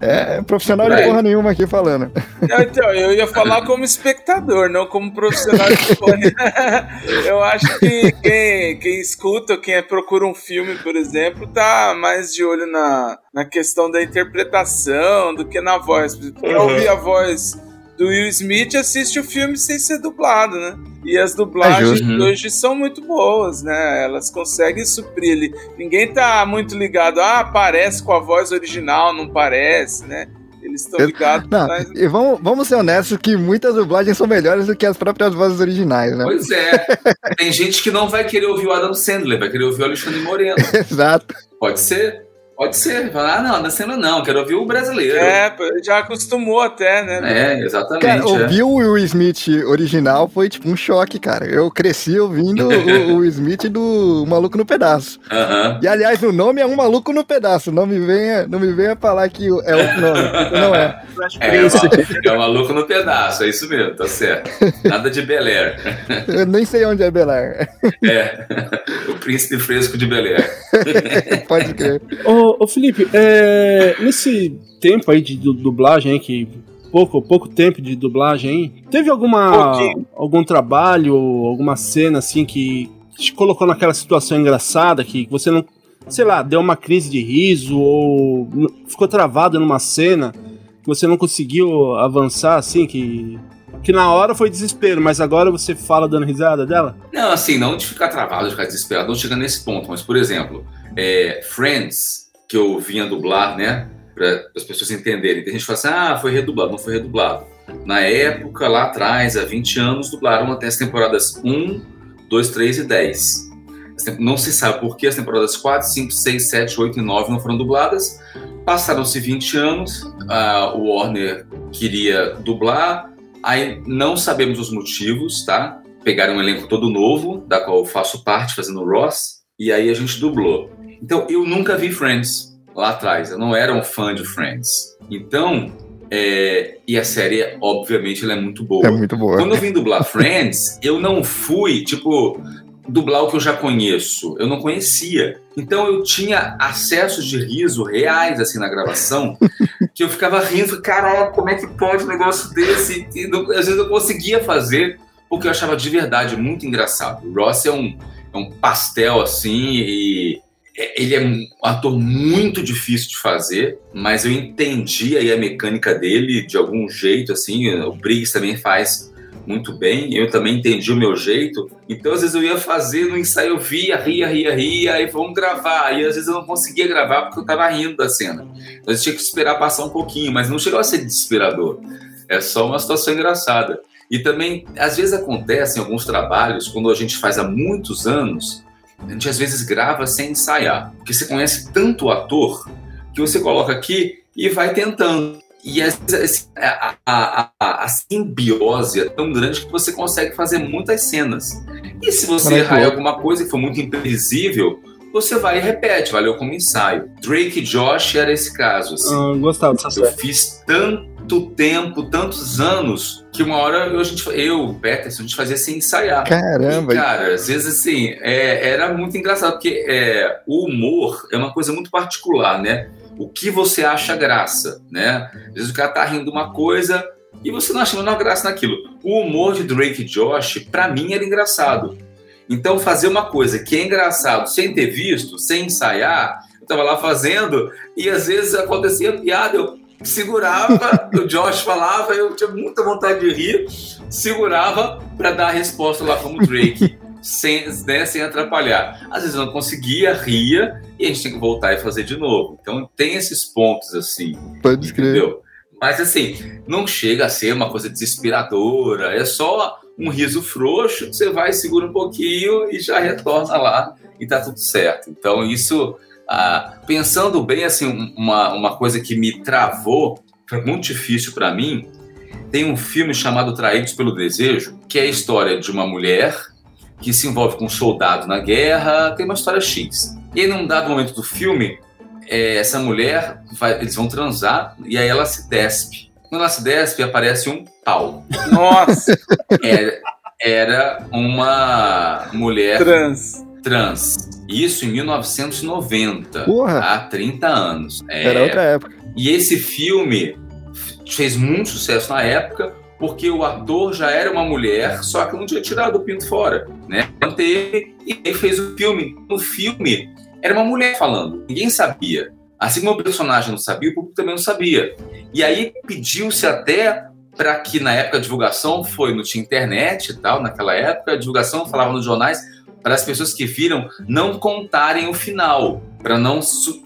É profissional de É. porra nenhuma aqui falando. Não, então, eu ia falar como espectador, não como profissional de fone. eu acho que quem, quem escuta, quem procura um filme, por exemplo, tá mais de olho na, na questão da interpretação do que na voz. Pra Uhum. ouvir a voz do Will Smith, assiste o filme sem ser dublado, né? E as É dublagens justo. hoje são muito boas, né? Elas conseguem suprir ali. Ninguém tá muito ligado, ah, parece com a voz original, não parece, né? Eles estão ligados Não, mas- e vamos, vamos ser honestos que muitas dublagens são melhores do que as próprias vozes originais, né? Pois é. Tem gente que não vai querer ouvir o Adam Sandler, vai querer ouvir o Alexandre Moreno. Exato. Pode ser? Pode ser. Fala, ah, não, Sandler não, quero ouvir o brasileiro. É, já acostumou até, né? É, exatamente. Cara, é. ouvir o Will Smith original foi tipo um choque, cara. Eu cresci ouvindo o, o Will Smith do Maluco no Pedaço. Aham. E aliás, o nome é Um Maluco no Pedaço. Não me venha, não me venha falar que é outro nome, não é. É, é, o- é o maluco no pedaço, é isso mesmo, tá certo. Nada de Bel Air. Eu nem sei onde é Belar. É. O príncipe fresco de Bel Air. Pode crer. Ô, ô Felipe, é, nesse tempo aí de du- dublagem que pouco, pouco tempo de dublagem aí, teve alguma Pouquinho. algum trabalho, alguma cena assim que te colocou naquela situação engraçada que você não, sei lá, deu uma crise de riso ou ficou travado numa cena que você não conseguiu avançar assim, que que na hora foi desespero, mas agora você fala dando risada dela? Não, assim, não de ficar travado, de ficar desesperado, não chega nesse ponto. Mas, por exemplo, é, Friends, que eu vinha dublar, né? Para as pessoas entenderem. Tem gente que fala assim, ah, foi redublado. Não foi redublado. Na época, lá atrás, há 20 anos, dublaram até as temporadas 1, 2, 3 e 10. As tem- Não se sabe por que as temporadas 4, 5, 6, 7, 8 e 9 não foram dubladas. Passaram-se 20 anos, o Warner queria dublar, aí não sabemos os motivos, tá? Pegaram um elenco todo novo, da qual eu faço parte, fazendo o Ross, e aí a gente dublou. Então, eu nunca vi Friends lá atrás, eu não era um fã de Friends. Então, é, e a série, obviamente, ela é muito boa. É muito boa. Quando eu vim dublar Friends, eu não fui, tipo, dublar o que eu já conheço. Eu não conhecia. Então eu tinha acessos de riso reais, assim, na gravação, que eu ficava rindo, caralho, como é que pode um negócio desse? E não- às vezes eu conseguia fazer, porque eu achava de verdade muito engraçado. O Ross é um, é um pastel, assim, e ele é um ator muito difícil de fazer, mas eu entendi aí a mecânica dele de algum jeito, assim. O Briggs também faz muito bem, eu também entendi o meu jeito. Então, às vezes eu ia fazer no ensaio, eu via, ria, ria, ria, aí vamos gravar. E às vezes eu não conseguia gravar porque eu tava rindo da cena. Então, eu tinha que esperar passar um pouquinho, mas não chegou a ser desesperador. É só uma situação engraçada. E também, às vezes acontece em alguns trabalhos, quando a gente faz há muitos anos, a gente às vezes grava sem ensaiar. Porque você conhece tanto o ator que você coloca aqui e vai tentando. E a, a, a, a, simbiose é tão grande que você consegue fazer muitas cenas. E se você errar em alguma coisa que for muito imprevisível, você vai e repete, valeu como ensaio. Drake e Josh era esse caso. Assim. Ah, gostava dessa Eu fiz tanto tempo, tantos anos, que uma hora eu, a gente, eu Peterson, a gente fazia sem ensaiar. Caramba! E, cara, às vezes assim, é, era muito engraçado, porque é, o humor é uma coisa muito particular, né? o que você acha graça, né? Às vezes o cara tá rindo de uma coisa e você não acha a menor graça naquilo. O humor de Drake e Josh, para mim, era engraçado. Então, fazer uma coisa que é engraçado sem ter visto, sem ensaiar, eu tava lá fazendo e às vezes acontecia piada, eu segurava, o Josh falava, eu tinha muita vontade de rir, segurava para dar a resposta lá como Drake sem, né, sem atrapalhar. Às vezes não conseguia, ria, e a gente tem que voltar e fazer de novo. Então tem esses pontos assim. Pode escrever. Mas assim, não chega a ser uma coisa desesperadora, é só um riso frouxo, você vai, segura um pouquinho e já retorna lá e tá tudo certo. Então isso, ah, pensando bem, assim, uma, uma coisa que me travou, foi muito difícil para mim, tem um filme chamado Traídos pelo Desejo, que é a história de uma mulher que se envolve com um soldado na guerra, tem uma história X. E aí, num dado momento do filme, é, essa mulher, vai, eles vão transar e aí ela se despe. Quando ela se despe, aparece um pau. Nossa! Era, era uma mulher trans. Trans. Isso em 1990, Porra. há 30 anos. É, Era outra época. E esse filme fez muito sucesso na época, porque o ator já era uma mulher, só que não tinha tirado o pinto fora, né? Manteve e aí fez o filme. No filme, era uma mulher falando, ninguém sabia. Assim como o personagem não sabia, o público também não sabia. E aí pediu-se até para que na época a divulgação foi, não tinha internet e tal, naquela época, a divulgação falava nos jornais para as pessoas que viram não contarem o final, para não,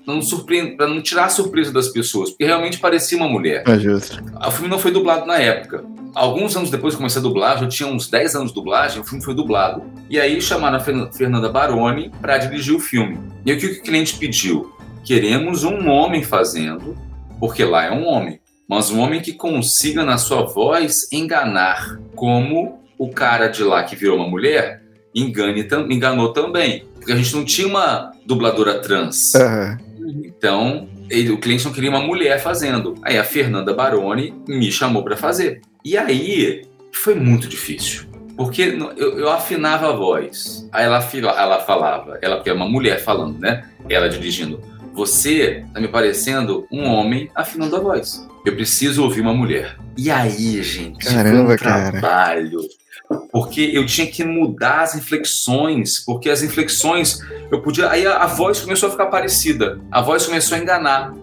não surpreender, para não tirar a surpresa das pessoas, porque realmente parecia uma mulher. É justo. O filme não foi dublado na época. Alguns anos depois que comecei a dublagem, eu tinha uns 10 anos de dublagem, o filme foi dublado. E aí chamaram a Fernanda Baroni para dirigir o filme. E o que o cliente pediu? Queremos um homem fazendo, porque lá é um homem, mas um homem que consiga na sua voz enganar, como o cara de lá que virou uma mulher engane, enganou também. Porque a gente não tinha uma dubladora trans. Uhum. Então, ele, o cliente não queria uma mulher fazendo. Aí a Fernanda Baroni me chamou para fazer. E aí foi muito difícil. Porque eu, eu, afinava a voz. Aí ela, ela falava, ela que é uma mulher falando, né? Ela dirigindo. Você tá me parecendo um homem afinando a voz. Eu preciso ouvir uma mulher. E aí, gente, Caramba, um trabalho. Porque eu tinha que mudar as inflexões, porque as inflexões eu podia. Aí a, a voz começou a ficar parecida, a voz começou a enganar.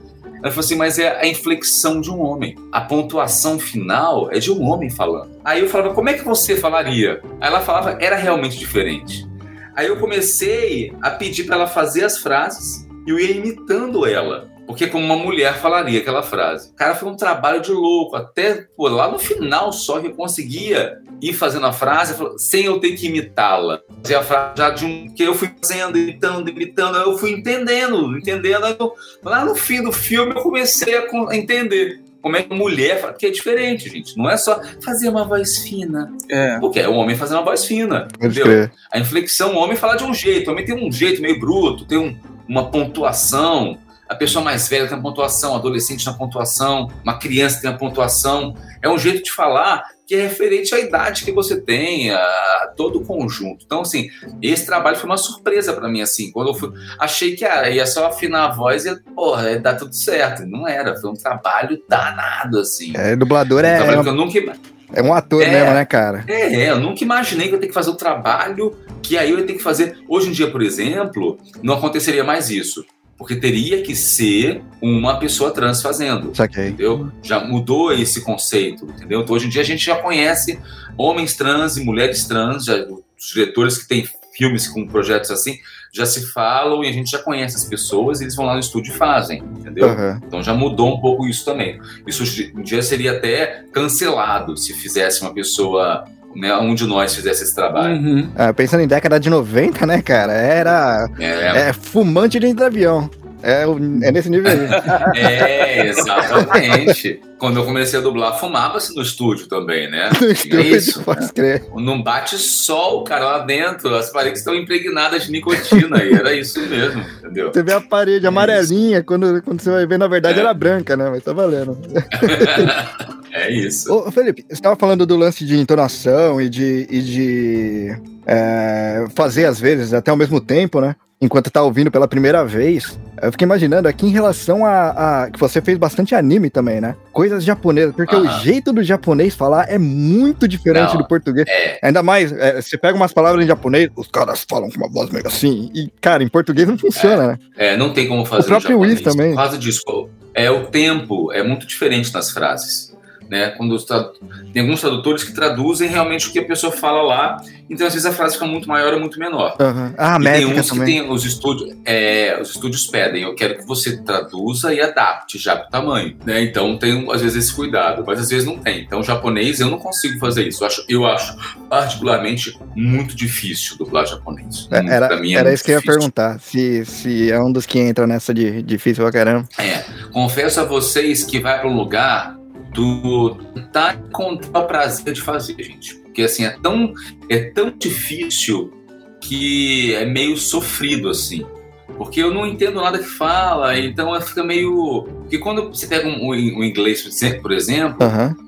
Ela falou assim, mas é a inflexão de um homem. A pontuação final é de um homem falando. Aí eu falava, como é que você falaria? Aí ela falava, era realmente diferente. Aí eu comecei a pedir para ela fazer as frases e eu ia imitando ela. Porque como uma mulher falaria aquela frase. Cara, foi um trabalho de louco. Até pô, lá no final só que eu conseguia ir fazendo a frase sem eu ter que imitá-la. Fazer a frase já de um que eu fui fazendo, imitando, imitando, eu fui entendendo, entendendo. Eu, lá no fim do filme eu comecei a entender como é que mulher fala, que é diferente, gente. Não é só fazer uma voz fina. É. Porque é o homem fazer uma voz fina. entendeu? A inflexão, o homem fala de um jeito, o homem tem um jeito meio bruto, tem um, uma pontuação a pessoa mais velha tem uma pontuação, o adolescente tem uma pontuação, uma criança tem uma pontuação. É um jeito de falar que é referente à idade que você tem, a todo o conjunto. Então, assim, esse trabalho foi uma surpresa para mim, assim, quando eu fui, achei que ah, ia só afinar a voz e, porra, ia dar tudo certo. Não era, foi um trabalho danado, assim. É, dublador um é... Um que eu nunca... É um ator é, mesmo, né, cara? É, eu nunca imaginei que eu ia ter que fazer um trabalho que aí eu ia ter que fazer. Hoje em dia, por exemplo, não aconteceria mais isso Porque teria que ser uma pessoa trans fazendo. Saquei. Entendeu? Já mudou esse conceito, entendeu? Então, hoje em dia a gente já conhece homens trans e mulheres trans, já, os diretores que têm filmes com projetos assim, já se falam e a gente já conhece as pessoas e eles vão lá no estúdio e fazem, entendeu? Aham. Então já mudou um pouco isso também. Isso em dia seria até cancelado se fizesse uma pessoa, né, um de nós fizesse esse trabalho. Uhum. Ah, pensando em década de 90, né, cara? Era É, é, fumante dentro do avião. É, é nesse nível aí. é, exatamente. Quando eu comecei a dublar, fumava-se no estúdio também, né? No estúdio, isso. pode crer. Não bate sol, cara, lá dentro. As paredes estão impregnadas de nicotina e era isso mesmo, entendeu? Você vê a parede amarelinha, quando, quando você vai ver, na verdade, era branca, né? Mas tá valendo. É isso. Ô, Felipe, você tava falando do lance de entonação e de, e de é, fazer às vezes até ao mesmo tempo, né? Enquanto tá ouvindo pela primeira vez. Eu fiquei imaginando aqui em relação a, a- que você fez bastante anime também, né? Coisas japonesas, porque o jeito do japonês falar é muito diferente Não, do português. É, Ainda mais, é, você pega umas palavras em japonês, os caras falam com uma voz meio assim, e, cara, em português não funciona, né? é, não tem como fazer O próprio Wiz também. Por causa disso. É o tempo, é muito diferente nas frases. Né? Quando Tem alguns tradutores que traduzem realmente o que a pessoa fala lá, então às vezes a frase fica muito maior ou muito menor. Aham. Ah, E tem uns que também. tem os estúdios, é, os estúdios pedem, eu quero que você traduza e adapte já pro tamanho, né? Então tem às vezes esse cuidado, mas às vezes não tem. Então japonês eu não consigo fazer isso. Eu acho, eu acho particularmente muito difícil dublar japonês. É, Era, pra mim é era isso que eu ia perguntar, se, se é um dos que entra nessa de difícil pra caramba. É, confesso a vocês que vai para um lugar do tentar encontrar o prazer de fazer, gente. Porque assim, é tão, é tão difícil que é meio sofrido, assim. Porque eu não entendo nada que fala, então fica meio. Porque quando você pega um, um inglês, por exemplo-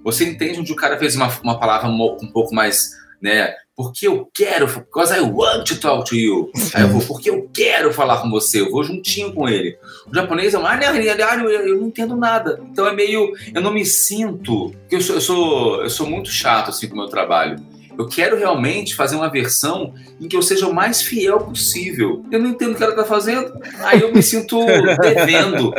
você entende onde o cara fez uma, uma palavra um pouco mais, né? Porque eu quero, because I want to talk to you. Aí eu vou, porque eu quero falar com você, eu vou juntinho com ele. O japonês é um, "Ah, não, eu, não entendo nada. Então é meio, eu não me sinto, porque eu sou, eu sou, eu sou muito chato assim com o meu trabalho. Eu quero realmente fazer uma versão em que eu seja o mais fiel possível. Eu não entendo o que ela tá fazendo, aí eu me sinto devendo.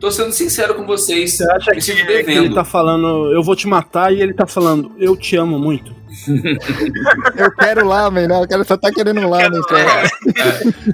Tô sendo sincero com vocês. Você acha que, que ele tá falando, eu vou te matar, e ele tá falando, eu te amo muito? Eu quero lamen, né? O cara só tá querendo um lamen. Só. É.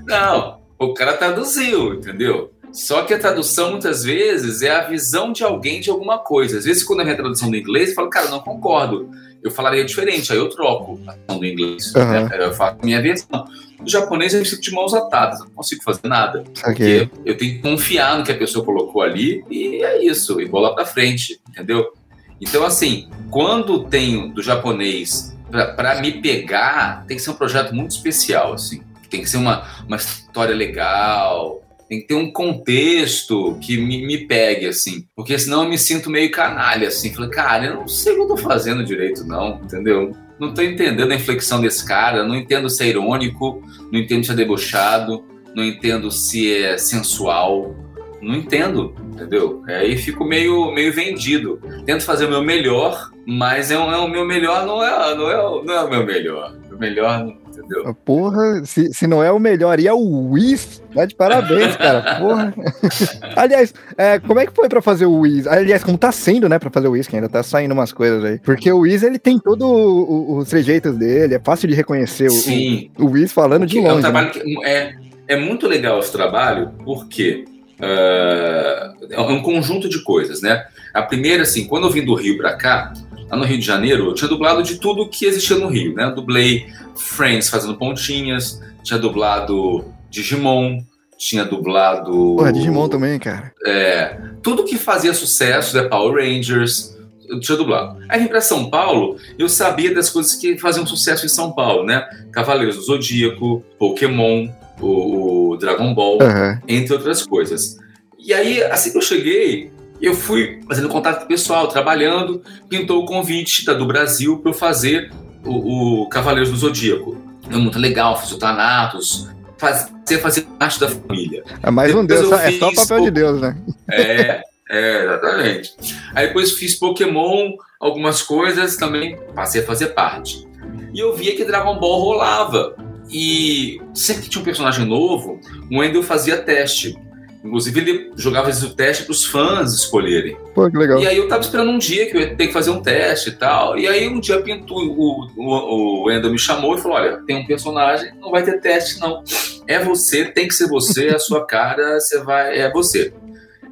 Não, o cara traduziu, entendeu? Só que a tradução, muitas vezes, é a visão de alguém de alguma coisa. Às vezes, quando é a tradução do inglês, eu falo, cara, não concordo. Eu falaria diferente, aí eu troco a tradução do inglês. Aham. né? Eu faço a minha versão. No japonês, eu fico de mãos atadas, eu não consigo fazer nada. Saquei. Porque eu tenho que confiar no que a pessoa colocou ali e é isso, e bola pra frente, entendeu? Então, assim, quando tem do japonês pra me pegar, tem que ser um projeto muito especial, assim. Tem que ser uma, uma história legal, tem que ter um contexto que me, me pegue, assim. Porque senão eu me sinto meio canalha, assim. Falei, cara, eu não sei o que eu tô fazendo direito, não, entendeu? Não tô entendendo a inflexão desse cara, não entendo se é irônico, não entendo se é debochado, não entendo se é sensual, não entendo, entendeu? Aí fico meio, meio vendido. Tento fazer o meu melhor, mas é, um- é o meu melhor não é, não, é, não é o meu melhor. O melhor, entendeu? Porra, se, se não é o melhor e é o Wiz, tá de parabéns, cara. Porra. Aliás, é, como é que foi pra fazer o Wiz? Aliás, como tá sendo, né, pra fazer o Wiz, que ainda tá saindo umas coisas aí. Porque o Wiz, ele tem todos os trejeitos dele, é fácil de reconhecer o, Sim, o, o Wiz falando de Porque é um longe. né? trabalho que é, é muito legal esse trabalho, porque ah, é um conjunto de coisas, né? A primeira, assim, quando eu vim do Rio pra cá, lá no Rio de Janeiro, eu tinha dublado de tudo que existia no Rio, né? Eu dublei Friends fazendo pontinhas, tinha dublado Digimon, tinha dublado. Porra, Digimon também, cara. É, tudo que fazia sucesso, né? Power Rangers, eu tinha dublado. Aí vim pra São Paulo, eu sabia das coisas que faziam sucesso em São Paulo, né? Cavaleiros do Zodíaco, Pokémon, o, o Dragon Ball, Aham. entre outras coisas. E aí, assim que eu cheguei, eu fui fazendo contato com o pessoal, trabalhando, pintou o convite da, do Brasil para eu fazer o, o Cavaleiros do Zodíaco. É muito legal, fiz o Thanatos, fazer, fazer parte da família. É mais um Deus, é só o papel de Deus, né? É, é, exatamente. Aí depois fiz Pokémon, algumas coisas também passei a fazer parte. E eu via que Dragon Ball rolava. E sempre que tinha um personagem novo, o Wendel fazia teste. Inclusive, ele jogava vezes, o teste para os fãs escolherem. Pô, que legal. E aí eu tava esperando um dia que eu ia ter que fazer um teste e tal. E aí um dia pintou, o, o, o Endo me chamou e falou: olha, tem um personagem, não vai ter teste, não. É você, tem que ser você, a sua cara, você vai. É você.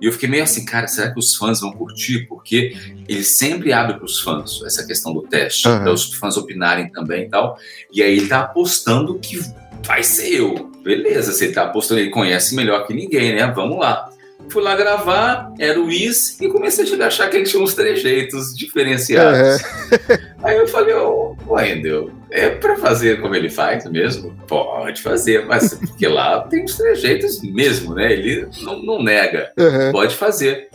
E eu fiquei meio assim, cara, será que os fãs vão curtir? Porque ele sempre abre para os fãs essa questão do teste, Uhum. para os fãs opinarem também e tal. E aí ele tá apostando que vai ser eu. Beleza, ele tá apostando, ele conhece melhor que ninguém, né? Vamos lá. Fui lá gravar, era o Is, e comecei a achar que ele tinha uns trejeitos diferenciados. Aí eu falei, ô, ô Wendel, é pra fazer como ele faz mesmo? Pode fazer, mas porque lá tem uns trejeitos mesmo, né? Ele não, não nega Uhum. pode fazer.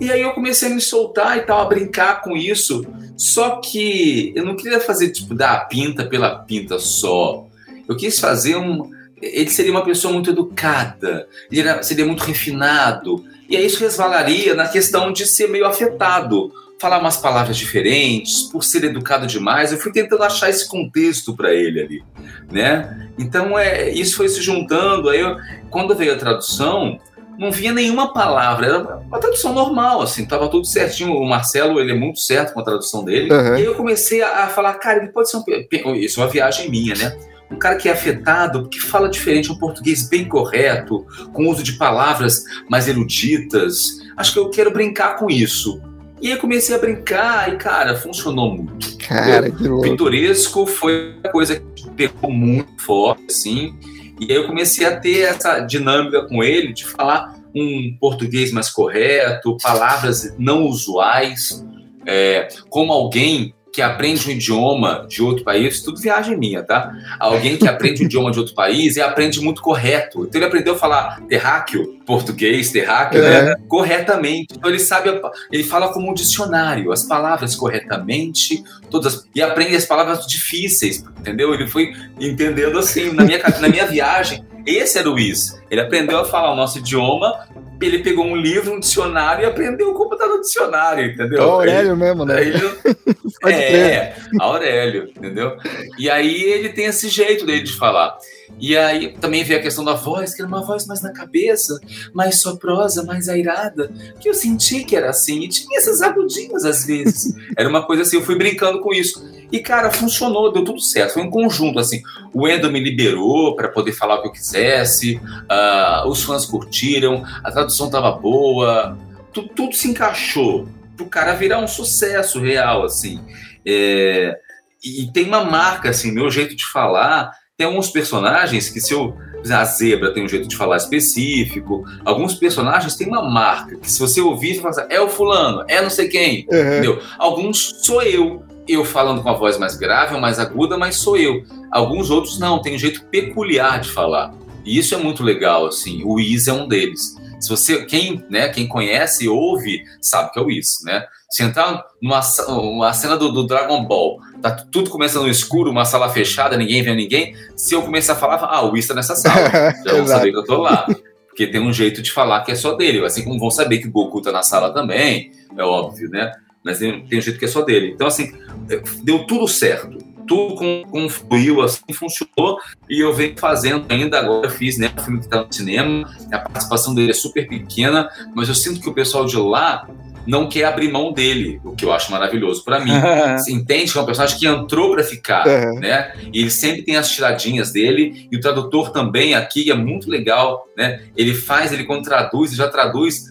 E aí eu comecei a me soltar e tal, a brincar com isso. Só que eu não queria fazer, tipo, dar a pinta pela pinta só. Eu quis fazer um. Ele seria uma pessoa muito educada, ele era- seria muito refinado. E aí isso resvalaria na questão de ser meio afetado. Falar umas palavras diferentes, por ser educado demais. Eu fui tentando achar esse contexto para ele ali, né? Então é, isso foi se juntando. Aí eu, quando veio a tradução, não vinha nenhuma palavra, era uma tradução normal, assim, tava tudo certinho. O Marcelo, ele é muito certo com a tradução dele. Uhum. E aí eu comecei a, a falar, cara, ele pode ser um. Isso é uma viagem minha, né? Um cara que é afetado, que fala diferente, um português bem correto, com uso de palavras mais eruditas. Acho que eu quero brincar com isso. E aí eu comecei a brincar e, cara, funcionou muito. Cara, que louco. Pitoresco foi a coisa que pegou muito forte, assim. E aí eu comecei a ter essa dinâmica com ele de falar um português mais correto, palavras não usuais, é, como alguém que aprende um idioma de outro país, tudo viagem minha, tá? Alguém que aprende um idioma de outro país e aprende muito correto. Então ele aprendeu a falar terráqueo, português, terráqueo, né? Corretamente. Então ele sabe, ele fala como um dicionário, as palavras corretamente, todas e aprende as palavras difíceis, entendeu? Ele foi entendendo assim na minha na minha viagem. Esse era o Luiz. Ele aprendeu a falar o nosso idioma. Ele pegou um livro, um dicionário e aprendeu como tá no dicionário, entendeu? É o Aurélio mesmo, né? Ele- é, Aurélio, entendeu? E aí ele tem esse jeito dele de falar. E aí também veio a questão da voz, que era uma voz mais na cabeça, mais soprosa, mais airada, que eu senti que era assim, e tinha essas agudinhas às vezes. Era uma coisa assim, eu fui brincando com isso. E cara, funcionou, deu tudo certo, foi um conjunto assim. O Endo me liberou para poder falar o que eu quisesse, ah, os fãs curtiram, a tradução tava boa, tu- tudo se encaixou pro cara virar um sucesso real, assim. É, e tem uma marca, assim, meu jeito de falar. Tem alguns personagens que, se eu. A zebra tem um jeito de falar específico. Alguns personagens têm uma marca que, se você ouvir, você fala assim, é o fulano, é não sei quem. Uhum. Entendeu? Alguns sou eu. Eu falando com a voz mais grave ou mais aguda, mas sou eu. Alguns outros não, tem um jeito peculiar de falar. E isso é muito legal, assim. O Is é um deles. Se você, quem, né, quem conhece e ouve, sabe que é o Is, né? Se entrar numa uma cena do, do Dragon Ball, tá tudo começando no escuro, uma sala fechada, ninguém vê ninguém. Se eu começar a falar, ah, o Is tá nessa sala. Já vão saber que eu tô lá. Porque tem um jeito de falar que é só dele. Assim como vão saber que o Goku tá na sala também, é óbvio, né? Mas tem, tem jeito que é só dele. Então, assim, deu tudo certo. Tudo com, com fluiu, assim, funcionou. E eu venho fazendo ainda agora. Eu fiz, né? O filme que tá no cinema. A participação dele é super pequena, mas eu sinto que o pessoal de lá não quer abrir mão dele, o que eu acho maravilhoso pra mim. Você entende que é um personagem que entrou pra ficar, Uhum. né? E ele sempre tem as tiradinhas dele, e o tradutor também aqui é muito legal, né? Ele faz, ele quando traduz, ele já traduz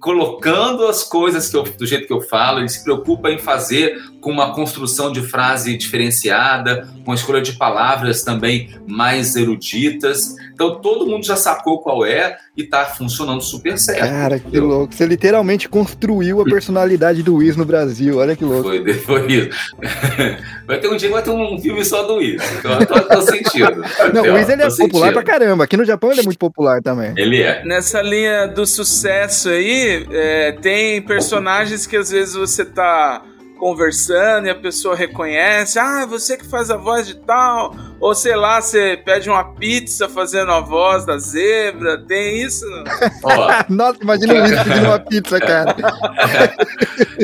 colocando as coisas que eu- do jeito que eu falo, ele se preocupa em fazer com uma construção de frase diferenciada, com a escolha de palavras também mais eruditas. Então todo mundo já sacou qual é e tá funcionando super certo. Cara, que entendeu? louco. Você literalmente construiu a personalidade do Wiz no Brasil. Olha que louco. Foi, foi isso. Vai ter um dia que vai ter um filme só do Wiz. Então eu tô, tô sentindo. Não, o Wiz ele é tô popular pra sentindo. caramba. Aqui no Japão ele é muito popular também. Ele é. Nessa linha do sucesso aí, é, tem personagens que às vezes você tá conversando e a pessoa reconhece, ah, você que faz a voz de tal, ou sei lá, você pede uma pizza fazendo a voz da zebra, tem isso? Nossa, imagina o Wiz pedindo uma pizza, cara.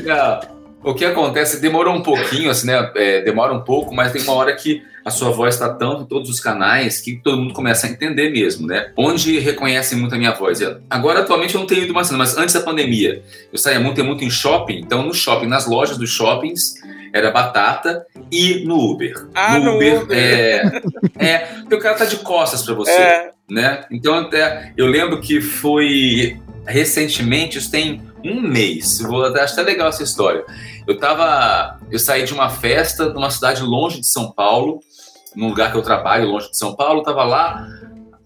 não, O que acontece, demorou um pouquinho, assim, né? É, demora um pouco, mas tem uma hora que a sua voz está tanto em todos os canais que todo mundo começa a entender mesmo, né? Onde reconhecem muito a minha voz. Agora, atualmente, eu não tenho ido mais, mas antes da pandemia, eu saía muito, muito em shopping, então no shopping, nas lojas dos shoppings, era batata e no Uber. Ah, no, Uber, Uber. É, é, porque o cara tá de costas para você, é. né? Então, até, eu lembro que foi recentemente, isso tem um mês, vou até até legal essa história. Eu tava, eu saí de uma festa numa cidade longe de São Paulo, num lugar que eu trabalho, longe de São Paulo, tava lá.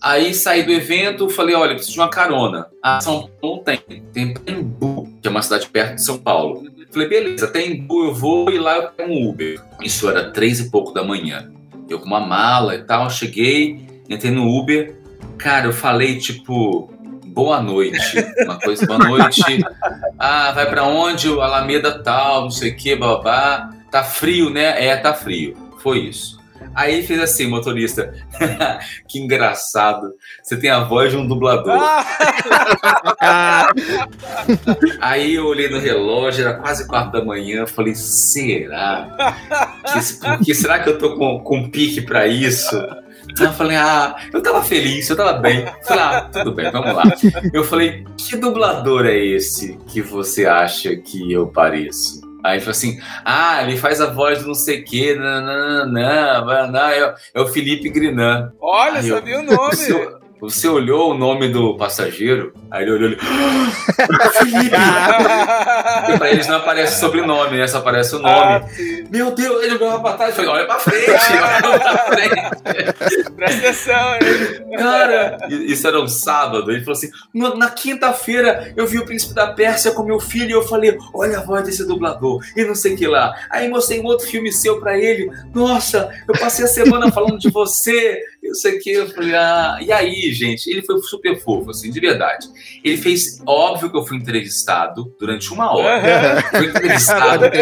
Aí saí do evento, falei, olha, preciso de uma carona. Ah, São Paulo tem, tem Paimbu, que é uma cidade perto de São Paulo. Falei, beleza, até Embu eu vou e lá eu pego um Uber. Isso era três e pouco da manhã. Eu com uma mala e tal, cheguei, entrei no Uber. Cara, eu falei, tipo, boa noite. Uma coisa, boa noite. Ah, vai para onde? Alameda tal, não sei o que, babá. Tá frio, né? É, tá frio. Foi isso. Aí fez assim, motorista. que engraçado. Você tem a voz de um dublador. Aí eu olhei no relógio, era quase quatro da manhã. Falei, será? Que, que será que eu tô com, com pique para isso? Eu falei, ah, eu tava feliz, eu tava bem. Falei, ah, tudo bem, vamos lá. Eu falei, que dublador é esse que você acha que eu pareço? Aí falou assim: ah, ele faz a voz do não sei o quê, não, não, não, não, é, é o Felipe Grinan. Olha, Aí sabia eu, o nome. Você olhou o nome do passageiro? Aí ele olhou ele. Felipe! Porque pra eles não aparece sobrenome, né? Só aparece o nome. Ah, Meu Deus, ele olhou pra trás e falou: olha pra frente, olha pra frente. Presta atenção, hein? Cara, isso era um sábado. Ele falou assim: na quinta-feira eu vi o Príncipe da Pérsia com meu filho e eu falei: olha a voz desse dublador e não sei o que lá. Aí mostrei um outro filme seu pra ele. Nossa, eu passei a semana falando de você. Eu sei que eu falei, ah, e aí, gente? Ele foi super fofo, assim, de verdade. Ele fez, óbvio que eu fui entrevistado durante uma hora. Fui entrevistado de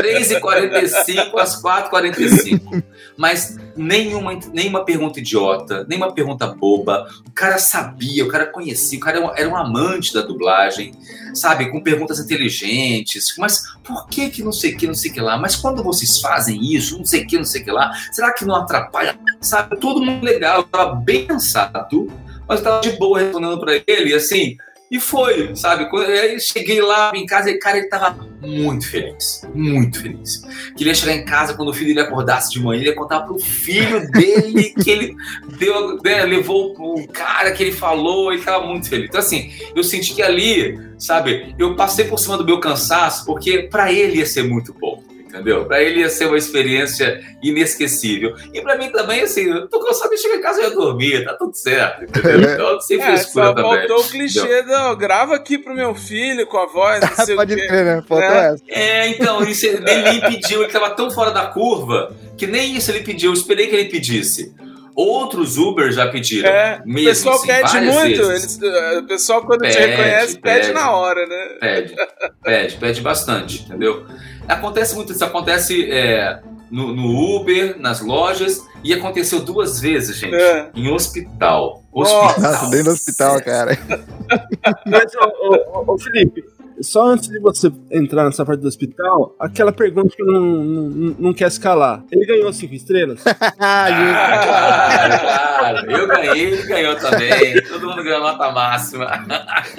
3h45 às 4h45. Mas nenhuma, nenhuma pergunta idiota, nenhuma pergunta boba. O cara sabia, o cara conhecia, o cara era um, era um amante da dublagem, sabe? Com perguntas inteligentes. Mas por que que não sei o que, não sei o que lá? Mas quando vocês fazem isso, não sei o que, não sei o que lá, será que não atrapalha? Sabe? Todo mundo legal, eu tava bem cansado, mas eu tava de boa respondendo para ele, e assim, e foi, sabe? Quando eu cheguei lá em casa, e cara, ele tava muito feliz, muito feliz. Queria chegar em casa quando o filho dele acordasse de manhã, ele ia contar pro filho dele que ele deu, né, levou o cara que ele falou, ele tava muito feliz. Então, assim, eu senti que ali, sabe, eu passei por cima do meu cansaço, porque para ele ia ser muito bom entendeu? Para ele ia ser uma experiência inesquecível. E para mim também, assim, eu tô cansado de chegar em casa e dormir, tá tudo certo, entendeu? Então, sem é, só também. Faltou o clichê, não, grava aqui pro meu filho com a voz, não sei Pode o quê. Crer, né? Faltou né? essa. É, então, isso, ele me pediu, ele tava tão fora da curva, que nem isso ele pediu, eu esperei que ele pedisse. Outros Uber já pediram. É, mesmo, o pessoal assim, pede muito. Eles, o pessoal, quando pede, te reconhece, pede, pede, na hora, né? Pede, pede, pede bastante, entendeu? Acontece muito isso, acontece é, no, no, Uber, nas lojas, e aconteceu duas vezes, gente, é. em hospital. Hospital. Nossa, bem no hospital, cara. Mas, ô, ô, ô Felipe, só antes de você entrar nessa parte do hospital, aquela pergunta que não, não, não quer escalar. Ele ganhou cinco estrelas? ah, claro, claro. Eu ganhei, ele ganhou também. Todo mundo ganhou nota máxima.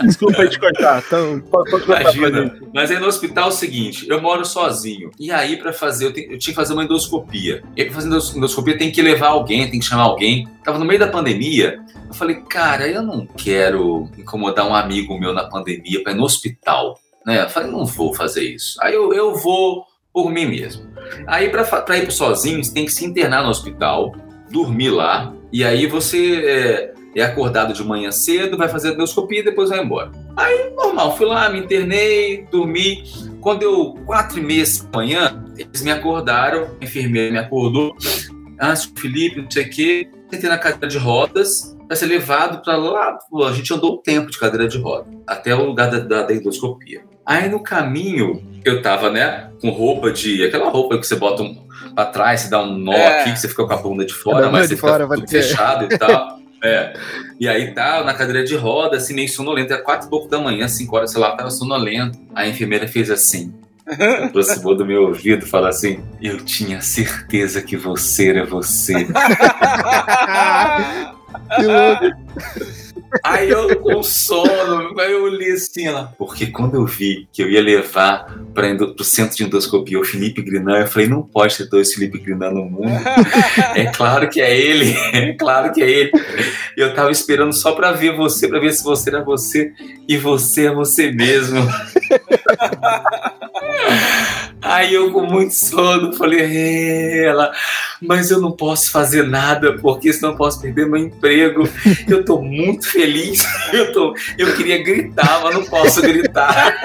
Desculpa aí te cortar. Então, pode, pode Imagina. Mas aí no hospital é o seguinte: eu moro sozinho. E aí, para fazer, eu, eu, tinha que fazer uma endoscopia. E aí, pra fazer endoscopia, tem que levar alguém, tem que chamar alguém. Tava no meio da pandemia. Eu falei, cara, eu não quero incomodar um amigo meu na pandemia para ir no hospital. Né? Eu falei, não vou fazer isso. Aí eu, eu vou por mim mesmo. Aí para ir sozinho, você tem que se internar no hospital, dormir lá, e aí você é, é acordado de manhã cedo, vai fazer a endoscopia e depois vai embora. Aí, normal, fui lá, me internei, dormi. Quando eu, quatro e meia da manhã, eles me acordaram, a enfermeira me acordou. Ah, Felipe, não sei o quê. Sentei na cadeira de rodas, para ser levado para lá. A gente andou um tempo de cadeira de roda, até o lugar da, da, da endoscopia. Aí no caminho, eu tava, né, com roupa de. aquela roupa que você bota um, pra trás, você dá um nó é. aqui, que você fica com a bunda de fora, é, mas você fora, fica tudo fechado e tal. É. E aí tá na cadeira de roda, assim, meio sonolento. Era quatro e pouco da manhã, cinco horas, sei lá, tava sonolento. A enfermeira fez assim. Aproximou do meu ouvido e falou assim: Eu tinha certeza que você era você. Que louco. Aí eu com sono, aí eu li assim, porque quando eu vi que eu ia levar para o centro de endoscopia o Felipe Grinan, eu falei, não pode ter dois Felipe Grinan no mundo. é claro que é ele, é claro que é ele. Eu tava esperando só para ver você, para ver se você era você, e você é você mesmo. Aí eu com muito sono falei, "É, ela, mas eu não posso fazer nada porque senão eu posso perder meu emprego. Eu tô muito feliz. Eu, tô, eu queria gritar, mas não posso gritar.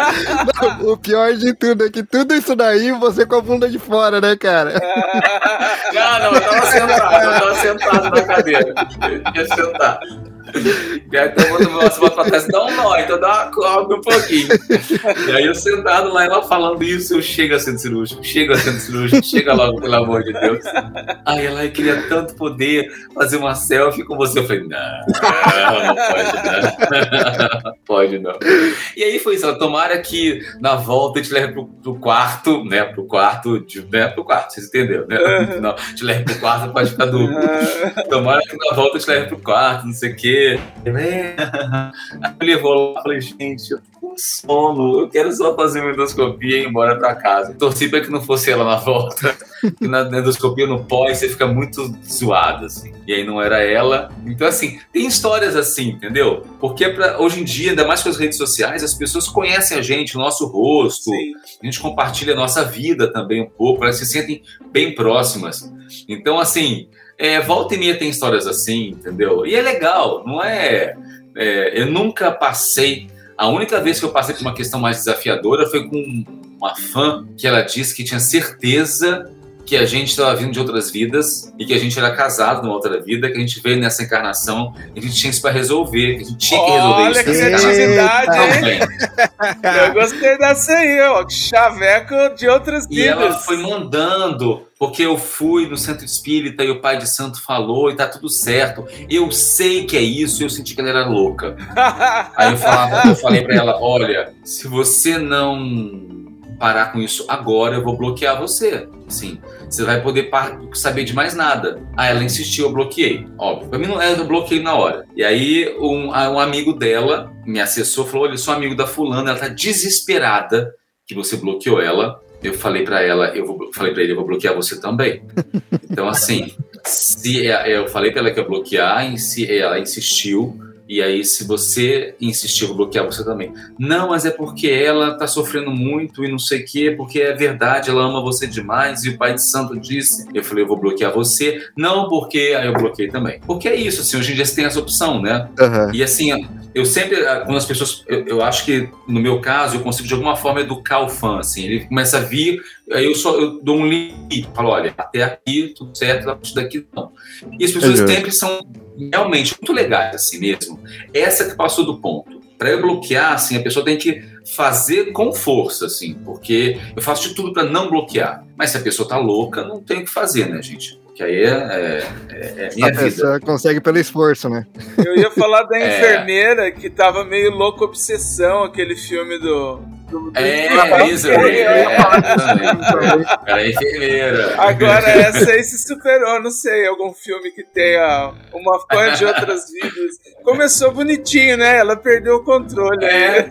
Não, o pior de tudo é que tudo isso daí você com a bunda de fora, né, cara? Não, não, eu tava sentado, eu tava sentado na cadeira. Eu ia sentar. E aí então quando você bota pra trás, dá um nó, então dá uma cobre um pouquinho. E aí eu sentado lá, ela falando isso, eu chego a ser cirúrgico, chego a ser cirúrgico, chega logo, pelo amor de Deus. Aí ela, queria tanto poder fazer uma selfie com você. Eu falei, não, não pode não. Pode não. E aí foi isso, ela, tomara que na volta eu te leve pro, pro quarto, né, pro quarto, de, né, pro quarto, vocês entenderam, né? Não, te leve pro quarto, pode ficar duplo. Tomara que na volta eu te leve pro quarto, não sei o quê. É. Aí eu levou lá, falei, gente, eu tô com sono, eu quero só fazer uma endoscopia e ir embora pra casa. Torci pra que não fosse ela na volta, porque na endoscopia no pós você fica muito zoado, assim. E aí não era ela. Então, assim, tem histórias assim, entendeu? Porque pra, hoje em dia, ainda mais com as redes sociais, as pessoas conhecem a gente, o nosso rosto, Sim. a gente compartilha a nossa vida também um pouco, elas se sentem bem próximas. Então, assim, é, volta e meia tem histórias assim, entendeu? E é legal, não é, é, Eu nunca passei. A única vez que eu passei por uma questão mais desafiadora foi com uma fã que ela disse que tinha certeza que a gente estava vindo de outras vidas e que a gente era casado numa outra vida, que a gente veio nessa encarnação e a gente tinha isso para resolver, que a gente tinha que resolver Olha isso. que nessa encarnação. criatividade, hein? Eu gostei dessa aí, ó. Chaveco de outras E ela vidas. foi mandando, porque eu fui no centro espírita e o pai de santo falou e tá tudo certo. Eu sei que é isso, eu senti que ela era louca. Aí eu, falava, eu falei pra ela: olha, se você não parar com isso agora, eu vou bloquear você. Sim, você vai poder saber de mais nada. Aí ela insistiu, eu bloqueei. Óbvio, pra mim não é, eu bloqueei na hora. E aí um, um amigo dela me acessou, falou: olha, eu sou amigo da fulana, ela tá desesperada que você bloqueou ela. Eu falei pra ela, eu vou, falei para ele, eu vou bloquear você também. Então assim, se é- eu falei pra ela que ia bloquear, e se ela insistiu, e aí se você insistir, eu vou bloquear você também. Não, mas é porque ela tá sofrendo muito e não sei o quê, porque é verdade, ela ama você demais e o pai de santo disse. Eu falei, eu vou bloquear você. Não, porque aí eu bloqueei também. Porque é isso, assim, hoje em dia você tem essa opção, né? Aham. E assim, eu sempre, quando as pessoas, eu, eu acho que no meu caso, eu consigo de alguma forma educar o fã, assim, ele começa a vir, aí eu só eu dou um limite, falo, olha, até aqui, tudo certo, a partir daqui não. E as pessoas sempre são realmente muito legais, assim mesmo. Essa que passou do ponto. Para eu bloquear, assim, a pessoa tem que fazer com força, assim, porque eu faço de tudo para não bloquear. Mas se a pessoa tá louca, não tem o que fazer, né, gente? Porque aí é, é, é- minha A vida. pessoa consegue pelo esforço, né? Eu ia falar da É. enfermeira que tava meio louco obsessão, aquele filme do. Do- do- É, isso, eu ia É. falar também. Ela é enfermeira. Agora essa aí se superou, não sei, algum filme que tenha uma fã de outras vidas. Começou bonitinho, né? Ela perdeu o controle. É,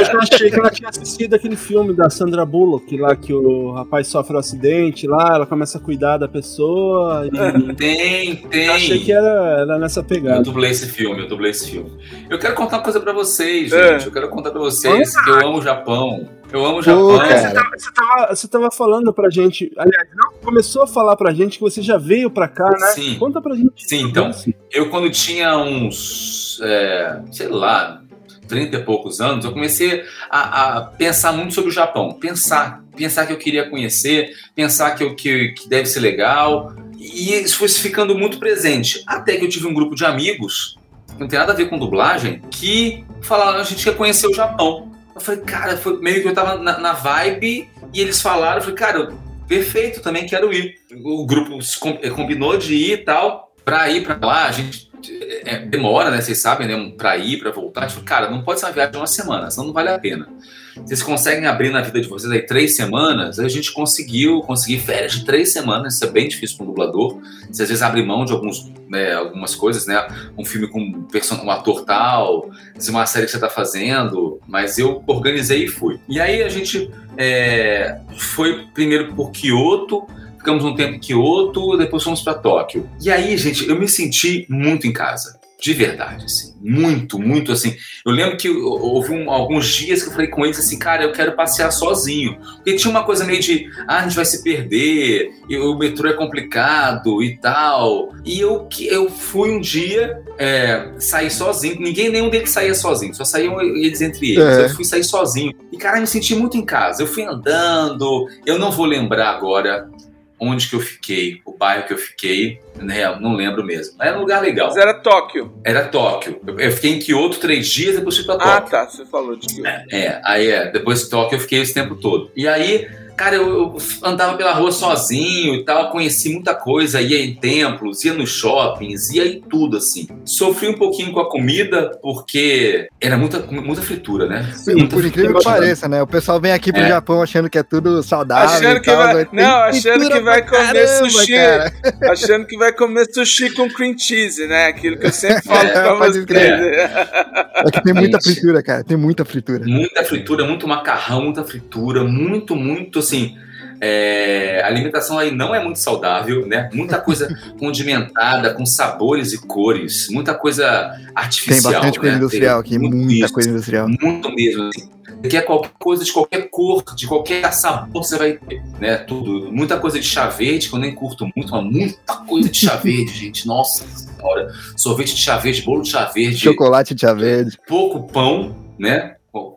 Eu já achei que ela tinha assistido aquele filme da Sandra Bullock, lá que o rapaz sofre um acidente, lá ela começa a cuidar da pessoa e tem, tem. eu achei que era, era nessa Eu pegada. dublei esse filme, eu dublei esse filme. Eu quero contar uma coisa pra vocês, É. gente. Eu quero contar pra vocês que eu amo o Japão. Eu amo o Japão. Pô, cara. Você tava, você tava falando pra gente, aliás, não, começou a falar pra gente que você já veio pra cá, né? Sim. Conta pra gente. Sim, então. Eu, quando tinha uns, é, sei lá, 30 e poucos anos, eu comecei a, a pensar muito sobre o Japão. Pensar. Pensar que eu queria conhecer, pensar que, eu, que, que deve ser legal. E isso foi ficando muito presente. Até que eu tive um grupo de amigos, que não tem nada a ver com dublagem, que falaram: a gente quer conhecer o Japão. Eu falei, cara, foi meio que eu tava na, na vibe e eles falaram, eu falei, cara, perfeito, também quero ir. O grupo eh, combinou de ir e tal, pra ir pra lá, a gente é, demora, né? Vocês sabem, né? Pra ir, pra voltar. Tipo, cara, não pode ser uma viagem de uma semana, senão não vale a pena. Vocês conseguem abrir na vida de vocês aí três semanas? A gente conseguiu conseguir férias de três semanas. Isso é bem difícil para um dublador. Você às vezes abre mão de alguns, né, algumas coisas, né? Um filme com um, um ator tal, uma série que você está fazendo. Mas eu organizei e fui. E aí a gente é, foi primeiro por Kyoto ficamos um tempo em Kyoto, depois fomos para Tóquio. E aí, gente, eu me senti muito em casa. De verdade, assim. Muito, muito assim. Eu lembro que houve um, alguns dias que eu falei com eles assim, cara, eu quero passear sozinho. Porque tinha uma coisa meio de, ah, a gente vai se perder, e o metrô é complicado e tal. E eu, eu fui um dia é, sair sozinho. Ninguém, nenhum deles saía sozinho, só saíam eles entre eles. É. Eu fui sair sozinho. E, cara, eu me senti muito em casa. Eu fui andando, eu não vou lembrar agora onde que eu fiquei, o bairro que eu fiquei, né, não lembro mesmo. Mas era um lugar legal. Mas era Tóquio. Era Tóquio. Eu, fiquei em Kyoto três dias, depois fui pra ah, Tóquio. Ah, tá, você falou de Kyoto. É, é, aí é, depois de Tóquio eu fiquei esse tempo todo. E aí Cara, eu, eu, andava pela rua sozinho e tal, conheci muita coisa, ia em templos, ia nos shoppings, ia em tudo, assim. Sofri um pouquinho com a comida, porque era muita, muita fritura, né? Sim, muita por incrível que pareça, né? O pessoal vem aqui pro é. Japão achando que é tudo saudável. Achando que tal, vai, não, achando que vai comer caramba, sushi. Cara. Achando que vai comer sushi com cream cheese, né? Aquilo que eu sempre falo é, pra vocês. É que tem muita fritura, cara. Tem muita fritura. Muita fritura, muito macarrão, muita fritura, muito, muito assim. É, a alimentação aí não é muito saudável, né? Muita coisa condimentada, com sabores e cores, muita coisa artificial. Tem bastante coisa né? industrial aqui, muita coisa industrial. Muito mesmo. Assim. Quer é qualquer coisa de qualquer cor, de qualquer sabor, você vai ter, né? Tudo. Muita coisa de chá verde, que eu nem curto muito, mas muita coisa de chá verde, gente. Nossa senhora. Sorvete de chá verde, bolo de chá verde. Chocolate de chá verde. Pouco pão, né?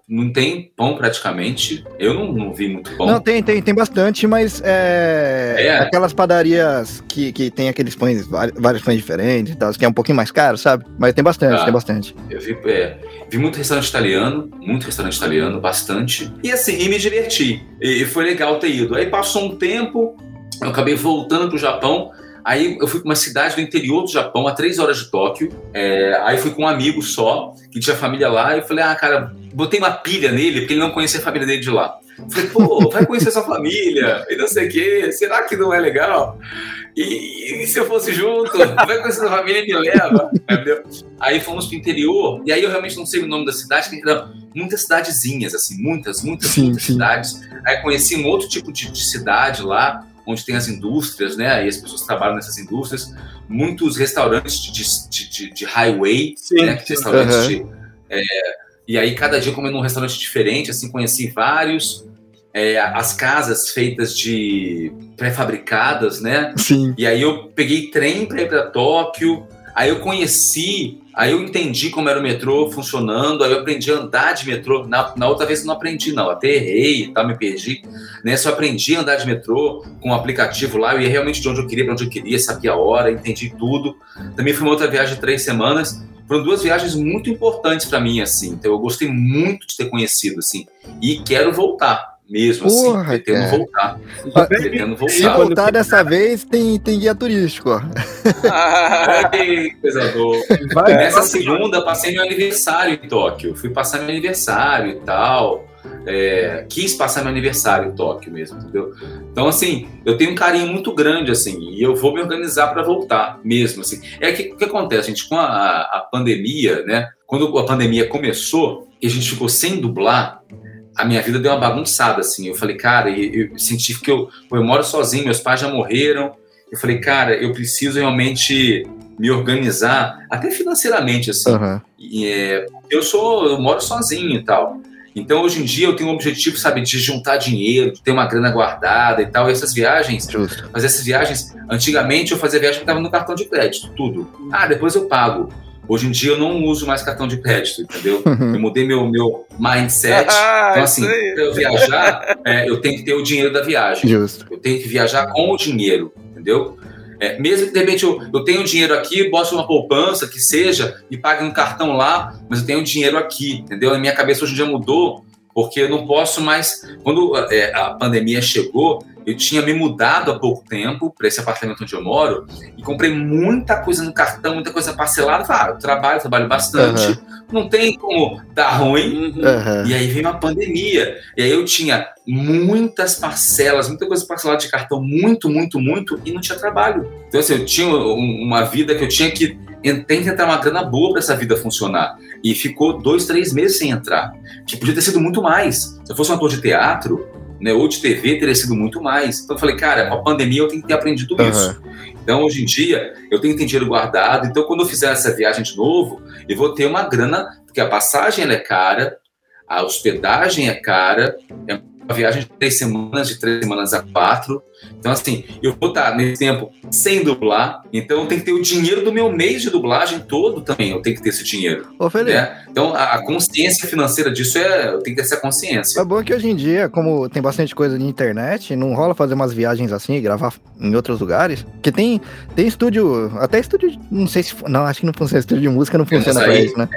Não tem pão praticamente. Eu não, não vi muito pão. Não, tem, tem, tem bastante, mas é, é. aquelas padarias que, que tem aqueles pães, vários pães diferentes e tal, que é um pouquinho mais caro, sabe? Mas tem bastante, ah, tem bastante. Eu vi, é, vi muito restaurante italiano, muito restaurante italiano, bastante. E assim, e me diverti. E, e foi legal ter ido. Aí passou um tempo, eu acabei voltando pro Japão. Aí eu fui para uma cidade do interior do Japão, a três horas de Tóquio. É, aí fui com um amigo só, que tinha família lá. E eu falei, ah, cara, botei uma pilha nele, porque ele não conhecia a família dele de lá. Falei, pô, vai conhecer sua família, e não sei o quê, será que não é legal? E, e, se eu fosse junto, vai conhecer sua família e me leva, entendeu? Aí fomos pro interior, e aí eu realmente não sei o nome da cidade, que eram muitas cidadezinhas, assim, muitas, muitas, sim, muitas sim. cidades. Aí conheci um outro tipo de, de cidade lá, onde tem as indústrias, né? E as pessoas trabalham nessas indústrias. Muitos restaurantes de, de, de, de highway, Sim. né? Restaurantes uhum. de. É, e aí, cada dia comendo num restaurante diferente, assim, conheci vários. É, as casas feitas de pré-fabricadas, né? Sim. E aí eu peguei trem para ir para Tóquio. Aí eu conheci, aí eu entendi como era o metrô funcionando, aí eu aprendi a andar de metrô. Na, na outra vez eu não aprendi, não. Até errei e tal, me perdi. Nessa né? eu aprendi a andar de metrô com o um aplicativo lá, eu ia realmente de onde eu queria, para onde eu queria, sabia a hora, entendi tudo. Também foi uma outra viagem de três semanas. Foram duas viagens muito importantes para mim, assim. Então eu gostei muito de ter conhecido, assim. E quero voltar mesmo, assim, Porra, assim, pretendo cara. voltar. pretendo voltar. Se voltar dessa vez, tem, tem guia turístico, ó. Ah, que coisa boa. Nessa segunda, passei meu aniversário em Tóquio. Fui passar meu aniversário e tal. É, quis passar meu aniversário em Tóquio mesmo, entendeu? Então, assim, eu tenho um carinho muito grande, assim, e eu vou me organizar para voltar mesmo, assim. É que o que acontece, gente, com a, a pandemia, né? Quando a pandemia começou e a gente ficou sem dublar, a minha vida deu uma bagunçada, assim. Eu falei, cara, eu, eu senti que eu, eu moro sozinho, meus pais já morreram. Eu falei, cara, eu preciso realmente me organizar, até financeiramente, assim. Uhum. E, é, eu sou, eu moro sozinho e tal. Então, hoje em dia, eu tenho um objetivo, sabe, de juntar dinheiro, de ter uma grana guardada e tal. E essas viagens, Justo. mas essas viagens, antigamente eu fazia viagem que estava no cartão de crédito, tudo. Ah, depois eu pago. Hoje em dia eu não uso mais cartão de crédito, entendeu? Eu mudei meu, meu mindset. Ah, então, assim, para eu viajar, é, eu tenho que ter o dinheiro da viagem. Justo. Eu tenho que viajar com o dinheiro, entendeu? É, mesmo que de repente eu, eu tenho dinheiro aqui, boto uma poupança, que seja, e pague um cartão lá, mas eu tenho dinheiro aqui, entendeu? A minha cabeça hoje em dia mudou, porque eu não posso mais. Quando é, a pandemia chegou, eu tinha me mudado há pouco tempo para esse apartamento onde eu moro e comprei muita coisa no cartão, muita coisa parcelada. Falei, ah, trabalho, trabalho bastante, não tem como dar ruim. Aham. E aí veio uma pandemia. E aí eu tinha muitas parcelas, muita coisa parcelada de cartão, muito, muito, muito, e não tinha trabalho. Então, assim, eu tinha um- uma vida que eu tinha que tem que entrar uma grana boa para essa vida funcionar. E ficou dois, três meses sem entrar. Que podia ter sido muito mais. Se eu fosse um ator de teatro, né, ou de TV, teria sido muito mais. Então eu falei, cara, com a pandemia eu tenho que ter aprendido Aham. isso. Então, hoje em dia, eu tenho que ter dinheiro guardado. Então, quando eu fizer essa viagem de novo, eu vou ter uma grana, porque a passagem é cara, a hospedagem é cara, é uma viagem de três semanas, de três semanas a quatro. Então, assim, eu vou estar nesse tempo sem dublar, então eu tenho que ter o dinheiro do meu mês de dublagem todo também, eu tenho que ter esse dinheiro. Ô, Felipe, Né? Então, a, consciência financeira disso é. Eu tenho que ter essa consciência. é bom que hoje em dia, como tem bastante coisa de internet, não rola fazer umas viagens assim gravar em outros lugares. Porque tem, tem estúdio, até estúdio, não sei se. Não, acho que não funciona. Estúdio de música não funciona pra aí- isso, né?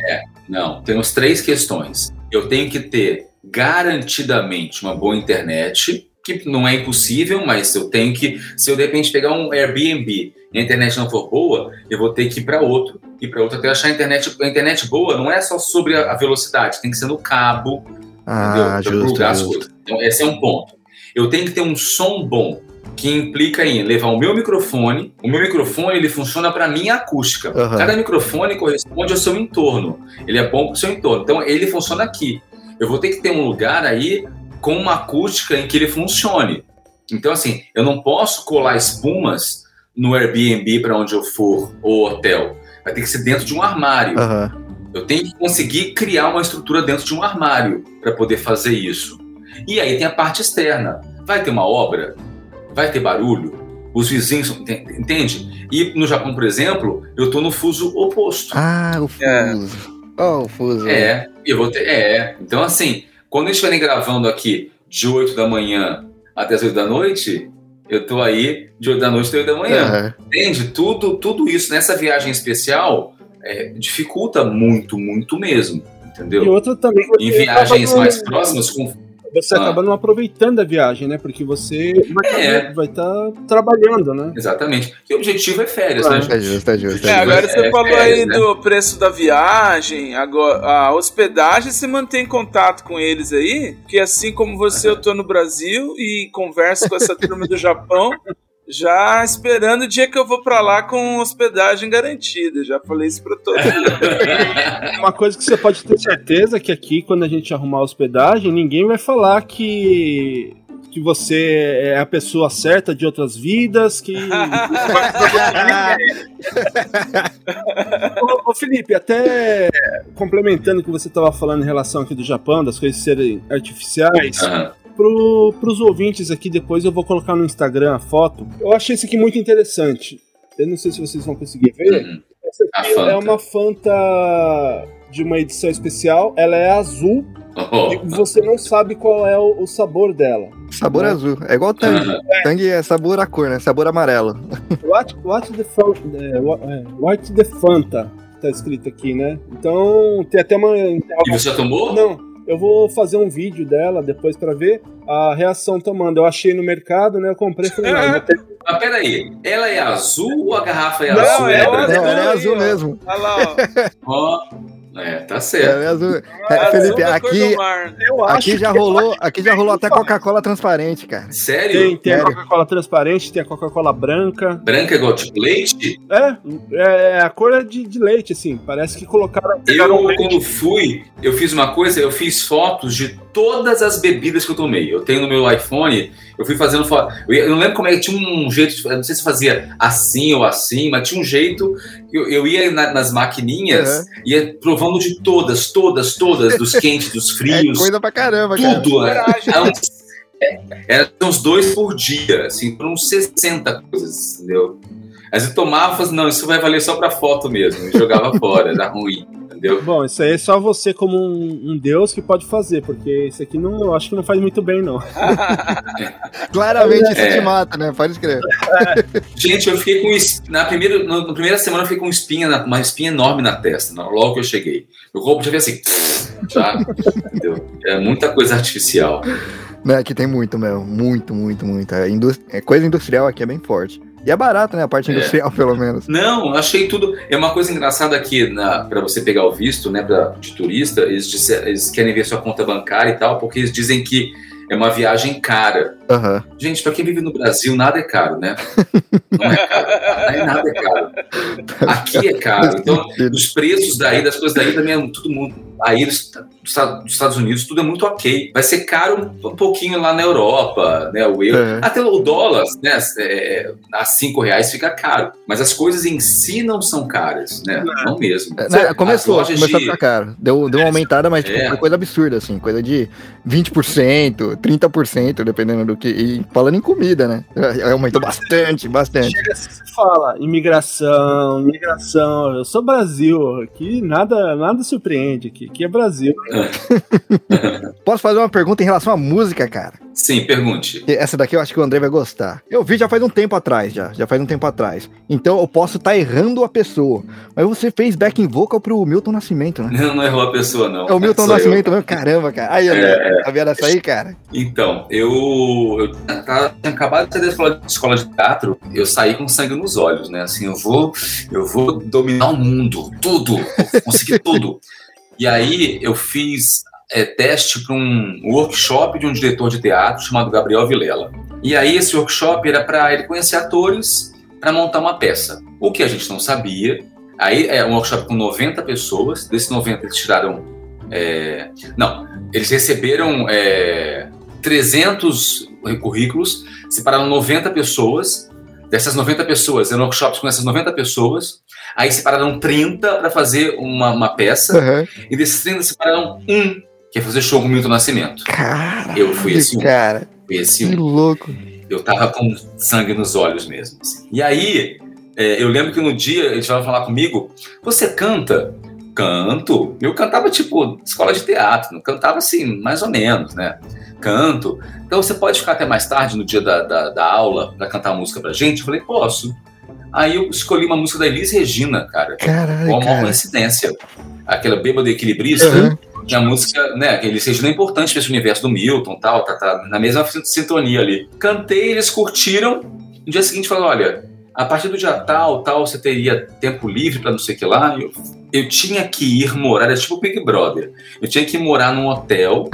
Não, temos três questões. Eu tenho que ter garantidamente uma boa internet, que não é impossível, mas eu tenho que, se eu de repente pegar um Airbnb e a internet não for boa, eu vou ter que ir para outro, e para outro até achar a internet, a internet boa não é só sobre a velocidade, tem que ser no cabo, Ah, entendeu? Justo. justo. coisas. Então, esse é um ponto. Eu tenho que ter um som bom, que implica em levar o meu microfone. O meu microfone ele funciona para minha acústica. Aham. Cada microfone corresponde ao seu entorno. Ele é bom para o seu entorno. Então ele funciona aqui. Eu vou ter que ter um lugar aí com uma acústica em que ele funcione. Então assim, eu não posso colar espumas no Airbnb para onde eu for ou hotel. Vai ter que ser dentro de um armário. Aham. Eu tenho que conseguir criar uma estrutura dentro de um armário para poder fazer isso. E aí tem a parte externa. Vai ter uma obra? Vai ter barulho? Os vizinhos, ente- entende? E no Japão, por exemplo, eu estou no fuso oposto. Ah, o fuso. É. Oh, o fuso. É, eu vou ter. É. Então, assim, quando eles estiverem gravando aqui de 8 da manhã até as 8 da noite, eu tô aí de 8 da noite até 8 da manhã. Aham. Entende? Tudo, tudo isso nessa viagem especial é, dificulta muito, muito mesmo. Entendeu? E outra também. Em viagens mais próximas, com... Você Ah. acaba não aproveitando a viagem, né? Porque você É. vai estar trabalhando, né? exatamente. E o objetivo é férias, Claro. né? É justo, é justo. É, É justo. agora você É, falou é, aí né? do preço da viagem, agora a hospedagem, você mantém contato com eles aí? Porque assim como você, eu tô no Brasil e converso com essa turma do Japão, já esperando o dia que eu vou pra lá com hospedagem garantida. Já falei isso pra todo mundo. Uma coisa que você pode ter certeza é que aqui, quando a gente arrumar a hospedagem, ninguém vai falar que. Que você é a pessoa certa de outras vidas, que. ô, ô, Felipe, até complementando o que você estava falando em relação aqui do Japão, das coisas serem artificiais, Aham. Pro, pros ouvintes aqui, depois eu vou colocar no Instagram a foto. Eu achei isso aqui muito interessante. Eu não sei se vocês vão conseguir ver. Uhum. Essa aqui é uma Fanta de uma edição especial. Ela é azul Oh, e você não sabe qual é o, o sabor dela. Sabor azul. É igual Tang. aham. Tang é sabor a cor, né? Sabor amarelo. What, what the Fanta, é, what, é, what the Fanta tá escrito aqui, né? Então tem até uma. E você tomou? Não, eu vou fazer um vídeo dela depois pra ver a reação tomando. Eu achei no mercado, né? Eu comprei e falei, não, ter Mas peraí, ela é azul ou a garrafa é Não, azul? é? Não, ela é azul mesmo. Olha lá, ó. Ó, é, tá certo. É azul. É, Felipe, cor aqui, aqui já rolou, aqui já rolou até Coca-Cola transparente, cara. Sério? Tem, tem a Sério? Coca-Cola transparente, tem a Coca-Cola branca. Branca igual tipo leite? É, é, a cor é de, de leite, assim. Parece que colocaram. Eu, leite. quando fui, eu fiz uma coisa, eu fiz fotos de todas as bebidas que eu tomei. Eu tenho no meu iPhone, eu fui fazendo foto. Eu, eu não lembro como é que tinha um jeito, eu não sei se fazia assim ou assim, mas tinha um jeito. Eu, eu ia na- nas maquininhas, ia provando de todas, todas, todas, dos quentes, dos É frios, coisa pra caramba, cara. tudo, né? Era uns, é, era uns dois por dia, assim, por uns 60 coisas, entendeu? Aí eu tomava e assim, não, isso vai valer só pra foto mesmo. E jogava fora, era ruim, entendeu? Bom, isso aí é só você como um, um deus que pode fazer, porque isso aqui não, eu acho que não faz muito bem, não. Claramente isso É. te mata, né? Pode escrever. Gente, eu fiquei com na primeira, na, primeira semana eu fiquei com espinha, na- uma espinha enorme na testa, logo que eu cheguei. O corpo já veio assim, já, entendeu? É muita coisa artificial. Né, aqui tem muito, meu. Muito, muito, muito. É, é, coisa industrial aqui é bem forte. E é barato, né? A parte É. industrial, pelo menos. Não, achei tudo. É uma coisa engraçada aqui para você pegar o visto, né, pra, de turista. Eles, disser- eles querem ver sua conta bancária e tal, porque eles dizem que é uma viagem cara. Aham. Gente, para quem vive no Brasil, nada é caro, né? Não é caro. Aí nada é caro. Aqui é caro. Então, os preços daí, das coisas daí também é tudo muito. Aí dos, dos Estados Unidos, tudo é muito ok. Vai ser caro um, pouquinho lá na Europa, né? O euro. É. Até o dólar, né? É, a 5 reais fica caro. Mas as coisas em si não são caras, né? Não mesmo. É, né, começou, começou a de- ficar caro. Deu, deu uma aumentada, mas tipo, É. foi coisa absurda, assim. Coisa de 20%, 30%, dependendo do que. E falando em comida, né? É, Aumentou bastante, bastante. Chega se fala imigração, imigração. Eu sou Brasil. Aqui nada, nada surpreende. Aqui, aqui é Brasil. Posso fazer uma pergunta em relação à música, cara? Sim, pergunte. Essa daqui eu acho que o André vai gostar. Eu vi já faz um tempo atrás, já. Já faz um tempo atrás. Então eu posso estar errando a pessoa. Mas você fez backing vocal pro Milton Nascimento, né? Não, não errou a pessoa, não. É o Milton eu. Nascimento mesmo? Caramba, cara. Aí, André, tá vendo essa aí, cara? Então, eu, eu tava- tinha acabado de sair da escola, escola de teatro, eu saí com sangue nos olhos, né? Assim, eu vou, eu vou dominar o mundo, tudo, vou conseguir tudo. E aí eu fiz é, teste para um workshop de um diretor de teatro chamado Gabriel Vilela. E aí esse workshop era para ele conhecer atores para montar uma peça. O que a gente não sabia. Aí é um workshop com 90 pessoas, desses 90 eles tiraram. é, não, eles receberam é, 300 currículos, separaram 90 pessoas. Dessas 90 pessoas, eram workshops com essas 90 pessoas. Aí separaram 30 para fazer uma, uma peça. Aham. E desses 30 separaram um, que é fazer show com o Milton Nascimento. Caralho, Eu fui esse um. cara. Foi esse Que um. louco. Eu tava com sangue nos olhos mesmo. assim. E aí, é, eu lembro que no dia eles vão falar comigo: Você canta? Canto. Eu cantava tipo escola de teatro, não cantava assim, mais ou menos, né? Canto. Então você pode ficar até mais tarde no dia da, da, da aula pra cantar música pra gente? Eu falei: Posso. Aí eu escolhi uma música da Elis Regina, cara. Caralho, uma cara. coincidência. Aquela bêbada equilibrista. Aham. E a música, né, que eles Regina é importante para esse universo do Milton tal, tá, tá na mesma sintonia ali. Cantei, eles curtiram. No dia seguinte falaram: olha, a partir do dia tal, tal, você teria tempo livre para não sei o que lá. Eu, eu tinha que ir morar, era tipo Big Brother. Eu tinha que ir morar num hotel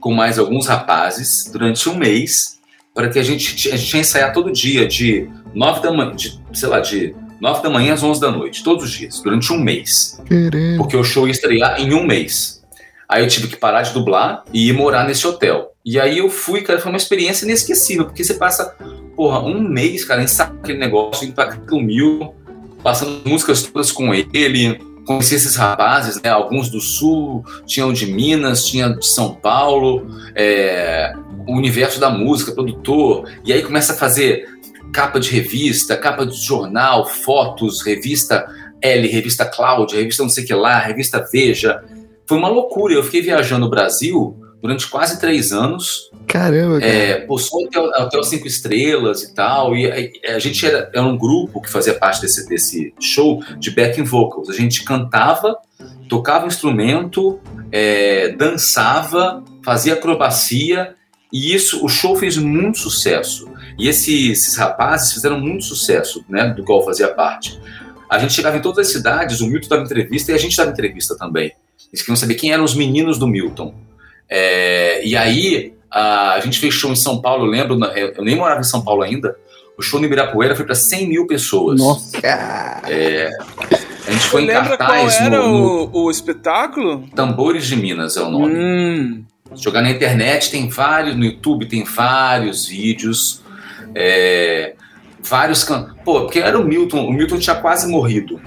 com mais alguns rapazes durante um mês para que a gente, a gente ia ensaiar todo dia de nove da manhã, de, sei lá, de nove da manhã às onze da noite, todos os dias, durante um mês Caramba. porque o show ia estrear em um mês. Aí eu tive que parar de dublar e ir morar nesse hotel. E aí eu fui, cara, foi uma experiência inesquecível, porque você passa, porra, um mês, cara, ensaiando aquele negócio, indo pra Mil, passando músicas todas com ele, conheci esses rapazes, né, alguns do Sul, tinham de Minas, tinha de São Paulo, é, o universo da música, produtor, e aí começa a fazer capa de revista, capa de jornal, fotos, revista L, revista Cláudia, revista não sei que lá, revista Veja. Foi uma loucura. Eu fiquei viajando o Brasil durante quase três anos. Caramba, cara. É, pô, só hotel, hotel cinco estrelas e tal. E a, a gente era, era um grupo que fazia parte desse, desse show de backing vocals. A gente cantava, tocava um instrumento, é, dançava, fazia acrobacia. E isso, o show fez muito sucesso. E esse- esses rapazes fizeram muito sucesso, né, do qual eu fazia parte. A gente chegava em todas as cidades, o Milton dava entrevista e a gente dava entrevista também. Eles queriam saber quem eram os meninos do Milton. É, e aí, a, a gente fez show em São Paulo, eu lembro, na- eu nem morava em São Paulo ainda. O show no Ibirapuera foi para 100 mil pessoas. Nossa. Cara, A gente foi em Lembra qual cartaz era no, no o, o espetáculo? Tambores de Minas, é o nome. Hum, Jogar na internet tem vários, no YouTube tem vários vídeos, é, vários can... Pô, porque era o Milton, o Milton tinha quase morrido.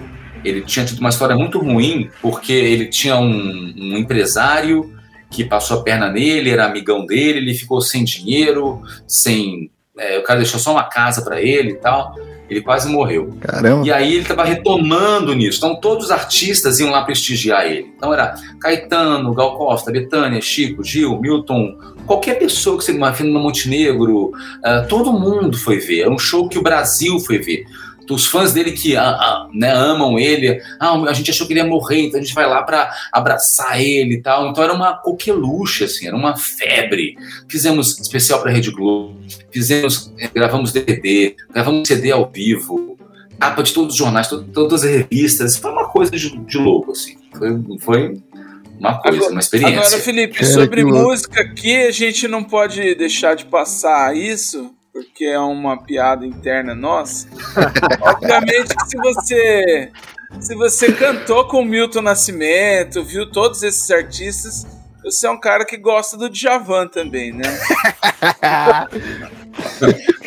Ele tinha tido uma história muito ruim, porque ele tinha um, um empresário que passou a perna nele, era amigão dele, ele ficou sem dinheiro, sem. é, o cara deixou só uma casa para ele e tal. Ele quase morreu. caramba. E aí ele estava retomando nisso. Então todos os artistas iam lá prestigiar ele. Então era Caetano, Gal Costa, Betânia, Chico, Gil, Milton, qualquer pessoa que você imagina no Montenegro, ah, todo mundo foi ver. Era um show que o Brasil foi ver. Os fãs dele que ah, ah, né, amam ele, ah, a gente achou que ele ia morrer, então a gente vai lá para abraçar ele e tal. Então era uma coqueluche, assim, era uma febre. Fizemos especial para Rede Globo, fizemos, eh, gravamos DVD, gravamos CD ao vivo, capa de todos os jornais, to- todas as revistas. Foi uma coisa de, de louco, assim. Foi, foi uma coisa, Agora- uma experiência. Agora, Felipe, sobre que louco. música aqui, a gente não pode deixar de passar isso, porque é uma piada interna nossa. Obviamente que se você se você cantou com o Milton Nascimento, viu todos esses artistas, você é um cara que gosta do Djavan também, né?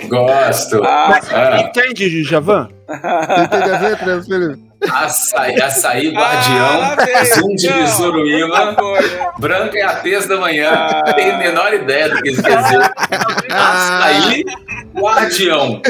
Gosto. Ah, Ah, Entende, Djavan? Entende as letras, Felipe? Açaí, açaí ah, guardião, veio, zoom de Besouro-Ima, não foi, né? branca é a tez da manhã. Ah. Não tenho a menor ideia do que isso quer dizer. Açaí guardião,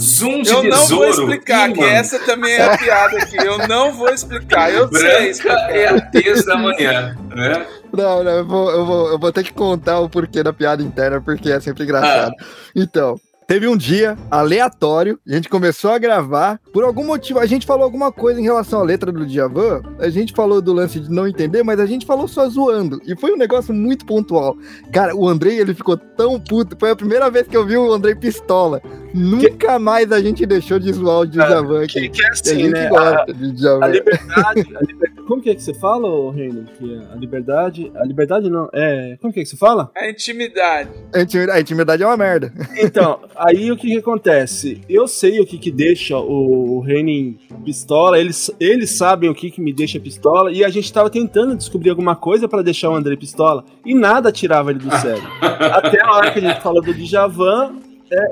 zoom de Eu não vou explicar, que essa também é a piada aqui. Eu não vou explicar, eu sei Branca explicar. é a tez da manhã, né? Não, não, eu vou, eu, vou, eu vou ter que contar o porquê da piada interna, porque é sempre engraçado. Então, teve um dia aleatório, a gente começou a gravar, por algum motivo, a gente falou alguma coisa em relação à letra do Djavan, a gente falou do lance de não entender, mas a gente falou só zoando, e foi um negócio muito pontual. Cara, o Andrei, ele ficou tão puto, foi a primeira vez que eu vi o Andrei pistola. Nunca mais a gente deixou de zoar o Djavan Que, aqui. que é E a assim, gente né? A, gosta de a liberdade, a liber- Como que é que você fala, ô, Reino? Que a liberdade. A liberdade não. É. Como que é que você fala? A intimidade. A intimi- a intimidade é uma merda. Então, aí o que, que acontece? Eu sei o que, que deixa o, o Renin pistola, eles, eles sabem o que, que me deixa pistola, e a gente tava tentando descobrir alguma coisa pra deixar o André pistola, e nada tirava ele do sério. Até a hora que a gente falou do Djavan,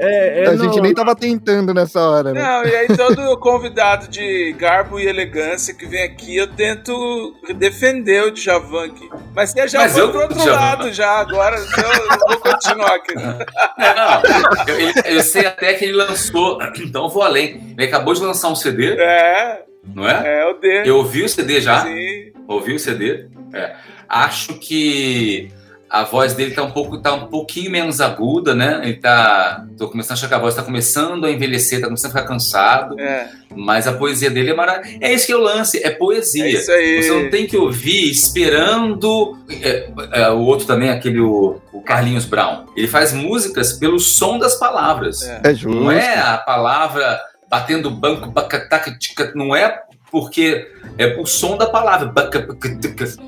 é, é, é a no- gente nem tava tentando nessa hora, né? Não, e aí todo convidado de garbo e elegância que vem aqui, eu tento defender o Djavan aqui. Mas já Mas foi eu- pro outro Djavan. lado já, agora então eu vou continuar aqui. Não, eu, eu sei até que ele lançou, então eu vou além. Ele acabou de lançar um CD, É, não é? é o dele. Eu ouvi o CD já. Sim. Ouviu o CD? É. Acho que a voz dele tá um pouco, tá um pouquinho menos aguda, né? Ele tá, tô começando a achar que a voz tá começando a envelhecer, tá começando a ficar cansado. É, Mas a poesia dele é maravilhosa. É isso que eu lance, é poesia. é isso aí. Você não tem que ouvir esperando. é, é, o outro também, aquele o, o Carlinhos Brown. Ele faz músicas pelo som das palavras. É. É justo. Não é a palavra batendo banco, bacataca, tica, não é porque é o som da palavra.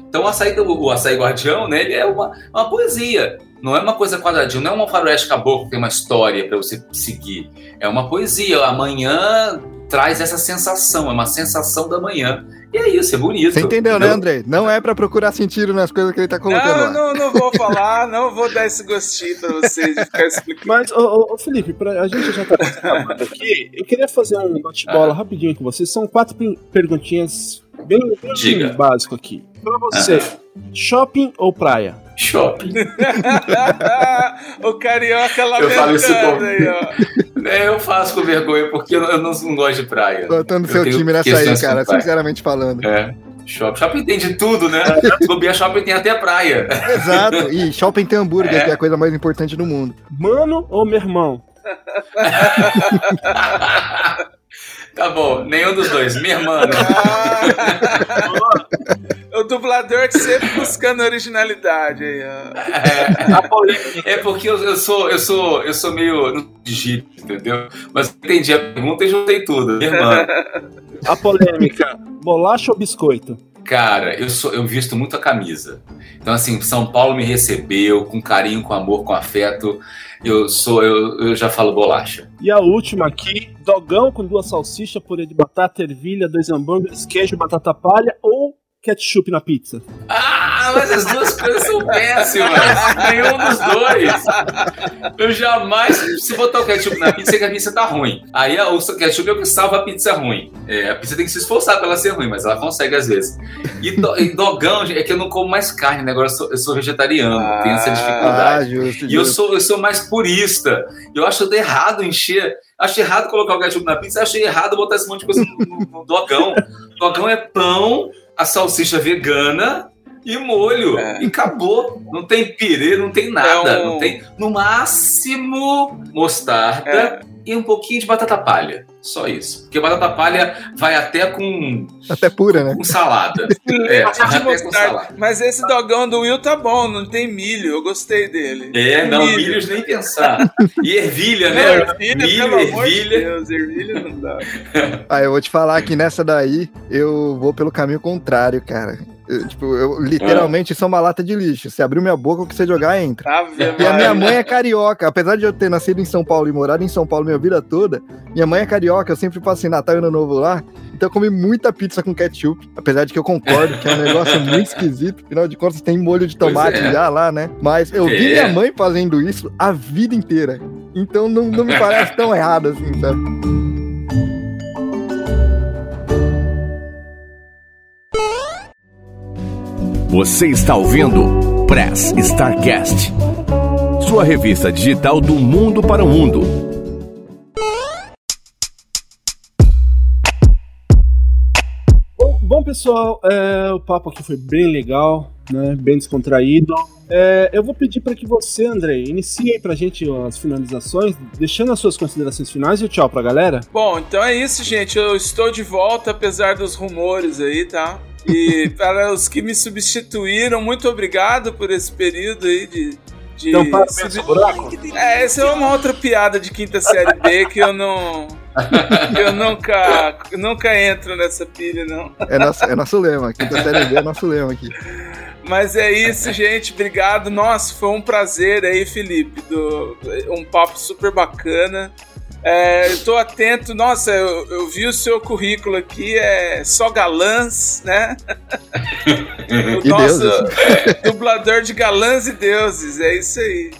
Então o açaí, o açaí guardião, né, ele é uma, uma poesia. Não é uma coisa quadradinha, não é uma faroeste caboclo que tem uma história para você seguir. É uma poesia. Amanhã traz essa sensação, é uma sensação da manhã. E é isso, é bonito. Você entendeu, né, Andrei? Não é pra procurar sentido nas coisas que ele tá colocando Não, lá. não, não vou falar, não vou dar esse gostinho pra vocês de ficar explicando. Mas, ô, ô, ô, Felipe, pra, a gente já tá acabando aqui. Eu queria fazer um bate-bola Ah. rapidinho com vocês. São quatro perguntinhas bem, bem básico aqui. Pra você, shopping ou praia? Shopping. o carioca Eu falo isso lamentando aí, ó. É, eu faço com vergonha porque eu eu não, não gosto de praia. Tô no Eu seu time nessa aí, cara, sinceramente falando. É. Shopping. Shopping tem de tudo, né? Se bobear shopping tem até praia. Exato. E shopping tem hambúrguer, É. que é a coisa mais importante do mundo. Mano ou meu irmão? Tá bom, nenhum dos dois. Minha irmã? Ah, o dublador que sempre buscando originalidade aí. É, é porque eu, eu sou, eu sou, eu sou meio digito, entendeu? Mas eu entendi a pergunta e juntei tudo. Minha irmã. A polêmica, bolacha ou biscoito? Cara, eu sou, eu visto muito a camisa. Então, assim, São Paulo me recebeu com carinho, com amor, com afeto. Eu sou, eu, eu já falo bolacha. E a última aqui, dogão com duas salsichas, purê de batata, ervilha, dois hambúrgueres, queijo, batata palha ou ketchup na pizza? Ah, mas as duas coisas são péssimas. Nenhum dos dois. Eu jamais. Se botar o ketchup na pizza, é que a pizza tá ruim. Aí o ketchup é o que salva a pizza ruim. É, a pizza tem que se esforçar pra ela ser ruim, mas ela consegue às vezes. E, do- e dogão, é que eu não como mais carne, né? Agora eu sou, eu sou vegetariano, tenho essa Ah, dificuldade. justo. E eu sou, eu sou mais purista. Eu acho errado encher. Acho errado colocar o ketchup na pizza. Acho errado botar esse monte de coisa no, no- no dogão. Dogão é pão, a salsicha vegana e molho. É. E acabou. Não tem pirê, não tem nada. É um- Não tem. No máximo, mostarda É. e um pouquinho de batata palha. Só isso. Porque batata palha vai até com, Até pura, né? com salada. É, até com salada. Mas esse dogão do Will tá bom, não tem milho. Eu gostei dele. É, não, Milho. milhos nem pensar. E ervilha, Não, né? ervilha, Milho, pelo amor de ervilha. Deus, ervilha não dá. Ah, eu vou te falar que nessa daí eu vou pelo caminho contrário, cara. Eu, tipo, eu literalmente sou uma lata de lixo. Se abrir minha boca, o que você jogar entra. Ave E a minha mãe é carioca. Apesar de eu ter nascido em São Paulo e morado em São Paulo minha vida toda, minha mãe é carioca. Eu sempre passei Natal e Ano Novo lá. Então eu comi muita pizza com ketchup. Apesar de que eu concordo que é um negócio muito esquisito. Afinal de contas, tem molho de tomate é. já lá, né? Mas eu vi É. minha mãe fazendo isso a vida inteira. Então não, não me parece tão errado assim, sabe? Você está ouvindo Press Starcast, sua revista digital do mundo para o mundo. Bom, bom, pessoal, é, o papo aqui foi bem legal, né? Bem descontraído. É, eu vou pedir para que você, André, inicie aí pra gente as finalizações, deixando as suas considerações finais e o tchau pra galera. Bom, então é isso, gente. Eu estou de volta, apesar dos rumores aí, tá? E para os que me substituíram, muito obrigado por esse período aí de. de Então, para seu buraco. É, essa é uma outra piada de quinta série B que eu não. eu nunca, nunca entro nessa pilha, não. É nosso, é nosso lema. Quinta série B é nosso lema aqui. Mas é isso, gente. Obrigado. Nossa, foi um prazer aí, Felipe. Do, um papo super bacana. É, tô atento. Nossa, eu, eu vi o seu currículo aqui. É só galãs, né? o nosso é, dublador de galãs e deuses. É isso aí.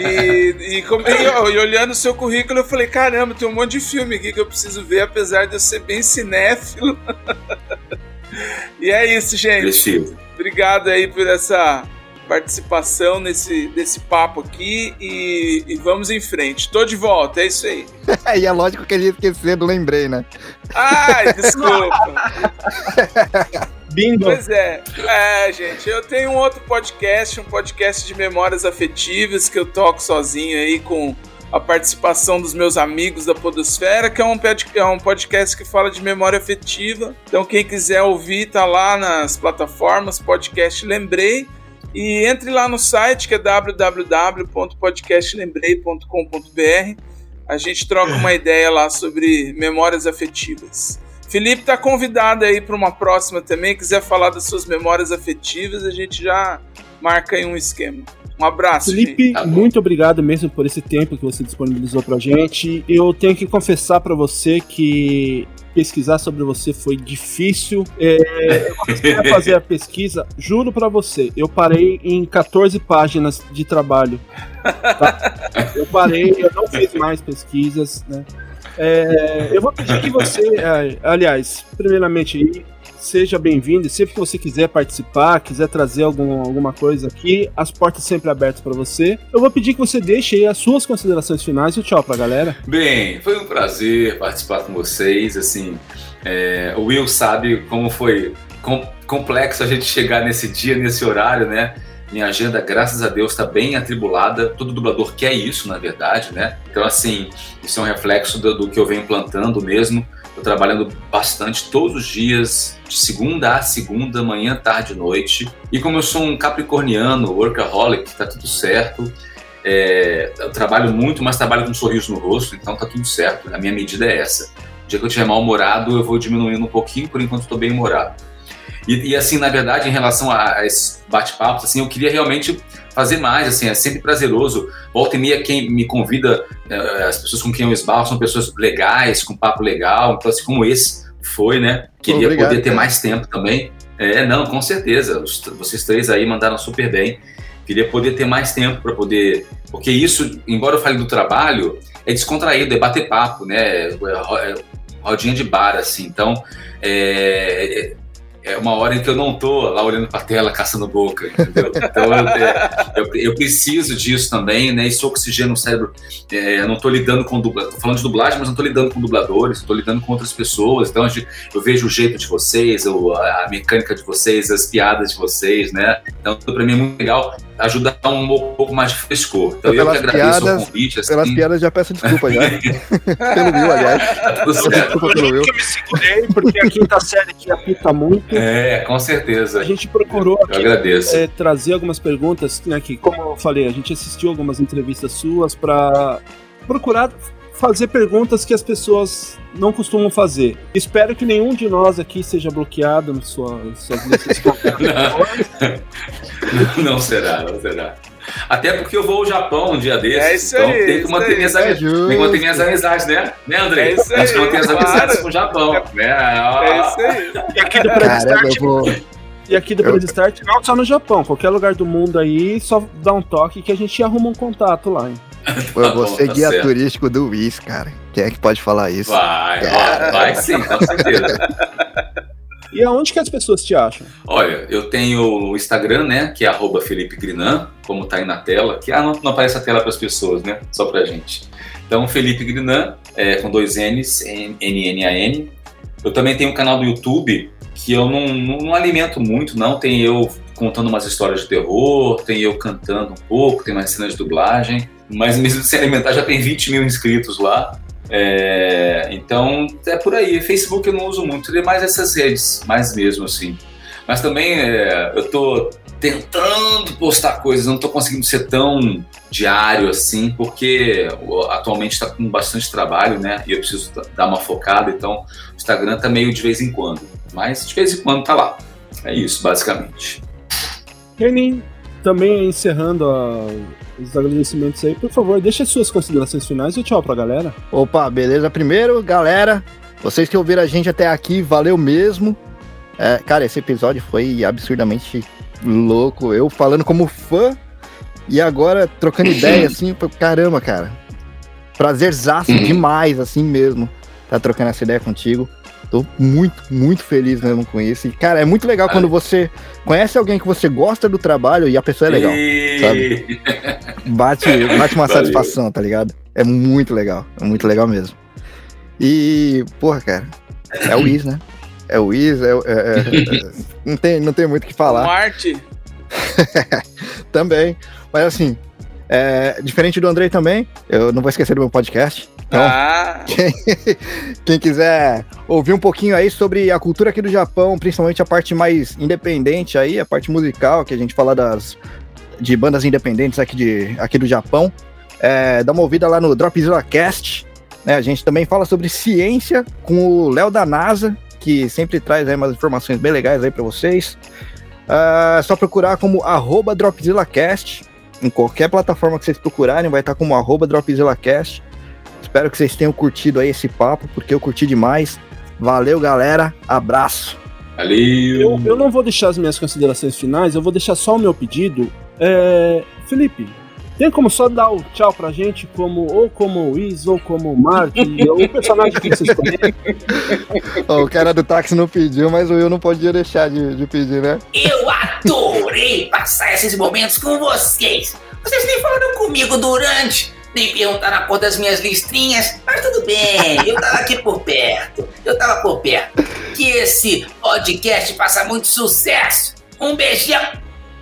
E, e, como- e, ó, e olhando o seu currículo, eu falei: caramba, tem um monte de filme aqui que eu preciso ver, apesar de eu ser bem cinéfilo. e é isso, gente. Preciso. Obrigado aí por essa participação nesse, nesse papo aqui e, e vamos em frente. Tô de volta, é isso aí. e é lógico que ele ia esquecer, não lembrei, né? Ai, desculpa. Bingo! pois é. É, gente, eu tenho um outro podcast, um podcast de memórias afetivas que eu toco sozinho aí com a participação dos meus amigos da Podosfera, que é um, é um podcast que fala de memória afetiva. Então, quem quiser ouvir, tá lá nas plataformas Podcast Lembrei. E entre lá no site que é www.podcastlembrei.com.br. A gente troca uma ideia lá sobre memórias afetivas. Felipe tá convidado aí para uma próxima também. Quiser falar das suas memórias afetivas, a gente já marca aí um esquema. Um abraço. Felipe, Tá muito obrigado mesmo por esse tempo que você disponibilizou pra gente. Eu tenho que confessar pra você que pesquisar sobre você foi difícil. É, eu comecei a fazer a pesquisa, juro pra você, eu parei em 14 páginas de trabalho. tá? Eu parei, eu não fiz mais pesquisas, né? É, eu vou pedir que você, é, aliás, primeiramente aí, seja bem-vindo. E sempre que você quiser participar, quiser trazer algum, alguma coisa aqui, as portas sempre abertas para você. Eu vou pedir que você deixe aí as suas considerações finais e tchau pra galera. Bem, foi um prazer participar com vocês. Assim, é, o Will sabe como foi com- complexo a gente chegar nesse dia, nesse horário, né? Minha agenda, graças a Deus, está bem atribulada. Todo dublador quer isso, na verdade, né? Então, assim, isso é um reflexo do, do que eu venho plantando mesmo. Tô trabalhando bastante todos os dias, de segunda a segunda, manhã, tarde e noite. E como eu sou um capricorniano, workaholic, tá tudo certo. É, eu trabalho muito, mas trabalho com um sorriso no rosto, então tá tudo certo. A minha medida é essa. O dia que eu estiver mal-humorado, eu vou diminuindo um pouquinho, por enquanto estou bem humorado. E, e, assim, na verdade, em relação a, a esses bate-papos, assim, eu queria realmente fazer mais, assim, é sempre prazeroso. Volta e meia, quem me convida, é, as pessoas com quem eu esbarro são pessoas legais, com papo legal, então assim, como esse foi, né? Queria Obrigado, poder ter cara. mais tempo também. É, não, com certeza. Os- vocês três aí mandaram super bem. Queria poder ter mais tempo para poder. Porque isso, embora eu fale do trabalho, é descontraído, é bater papo, né? É é rodinha de bar, assim. Então, é, é- uma hora em que eu não tô lá olhando pra tela, caçando boca, entendeu? Então, eu, é, eu, eu preciso disso também, né? Isso oxigena o cérebro. É, eu não tô lidando com dubladores, tô falando de dublagem, mas não tô lidando com dubladores, tô lidando com outras pessoas. Então, eu vejo o jeito de vocês, a mecânica de vocês, as piadas de vocês, né? Então, pra mim é muito legal. Ajudar um pouco mais de frescor. Então eu, que agradeço piadas- o convite. Assim, Pelas piadas já peço desculpa já. pelo Will, aliás. tudo. Desculpa pelo que eu me segurei, porque a quinta série aqui apita muito. É, com certeza. A gente procurou Eu aqui agradeço. é, trazer algumas perguntas, né, que, como eu falei, a gente assistiu algumas entrevistas suas para procurar fazer perguntas que as pessoas não costumam fazer. Espero que nenhum de nós aqui seja bloqueado nas suas, nas suas listas. Não será, não será. Até porque eu vou ao Japão um dia desses. É isso então aí, tem que manter aí. minhas, É tem que manter minhas amizades, né? Né, André? É isso Tem que aí, manter as amizades com o Japão. Né? É isso aí. e aqui do Caramba, eu vou. e aqui do eu- Prestart, não só no Japão, qualquer lugar do mundo aí, só dá um toque que a gente arruma um contato lá. Hein? Eu vou Tá bom, ser tá guia certo. turístico do Wiz, cara. Quem é que pode falar isso? Vai, vai, vai sim, com certeza. E aonde que as pessoas te acham? Olha, eu tenho o Instagram, né? Que é arroba Felipe Grinan, como tá aí na tela. Que ah, não, não aparece a tela para as pessoas, né? Só pra gente. Então, Felipe Grinan, é, com dois N's, N-N-A-N. Eu também tenho um canal do YouTube que eu não, não, não alimento muito, não. Tem eu contando umas histórias de terror, tem eu cantando um pouco, tem umas cenas de dublagem. Mas mesmo sem alimentar já tem 20 mil inscritos lá. É, então é por aí. Facebook eu não uso muito, é mais essas redes, mais mesmo assim. Mas também é, eu tô tentando postar coisas, não tô conseguindo ser tão diário assim, porque atualmente está com bastante trabalho, né? E eu preciso da- dar uma focada, então o Instagram tá meio de vez em quando. Mas de vez em quando tá lá. É isso, basicamente. Renin, também encerrando a- os agradecimentos aí, por favor, deixa as suas considerações finais e tchau pra galera. Opa, beleza? Primeiro, galera, vocês que ouviram a gente até aqui, valeu mesmo. É, cara, esse episódio foi absurdamente louco. Eu falando como fã e agora trocando ideia, assim, caramba, cara. Prazerzaço demais, assim mesmo, tá trocando essa ideia contigo. Tô muito, muito feliz mesmo com isso. E, cara, é muito legal quando você conhece alguém que você gosta do trabalho e a pessoa é legal. E... Bate, bate uma Valeu. satisfação, tá ligado? É muito legal, é muito legal mesmo. E, porra, cara, é o Wiz, né? É o Wiz, é, o- é- é- é- não, tem, não tem muito o que falar Marte. também. Mas assim, é, diferente do Andrei também, eu não vou esquecer do meu podcast. Então, Ah, quem quiser ouvir um pouquinho aí sobre a cultura aqui do Japão, principalmente a parte mais independente aí, a parte musical, que a gente fala das de bandas independentes aqui, de, aqui do Japão, é, dá uma ouvida lá no Dropzilla Cast. né? A gente também fala sobre ciência com o Léo da NASA, que sempre traz aí umas informações bem legais aí para vocês. É só procurar como arroba DropzillaCast. Em qualquer plataforma que vocês procurarem, vai estar como arroba DropzillaCast. Espero que vocês tenham curtido aí esse papo, porque eu curti demais. Valeu, galera. Abraço. Valeu. Eu, eu não vou deixar as minhas considerações finais, eu vou deixar só o meu pedido. É, Felipe, tem como só dar o tchau pra gente, como, ou como o Wiz, ou como o Mark, ou o personagem que vocês conhecem? Ó, o cara do táxi não pediu, mas o Will não podia deixar de, de pedir, né? Eu adorei passar esses momentos com vocês. Vocês nem falaram comigo durante, nem perguntaram a cor das minhas listrinhas, mas tudo bem, eu tava aqui por perto, eu tava por perto. Que esse podcast faça muito sucesso. Um beijão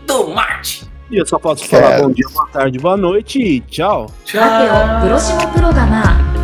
do Marte. E eu só posso falar Quero. bom dia, boa tarde, boa noite e tchau. さ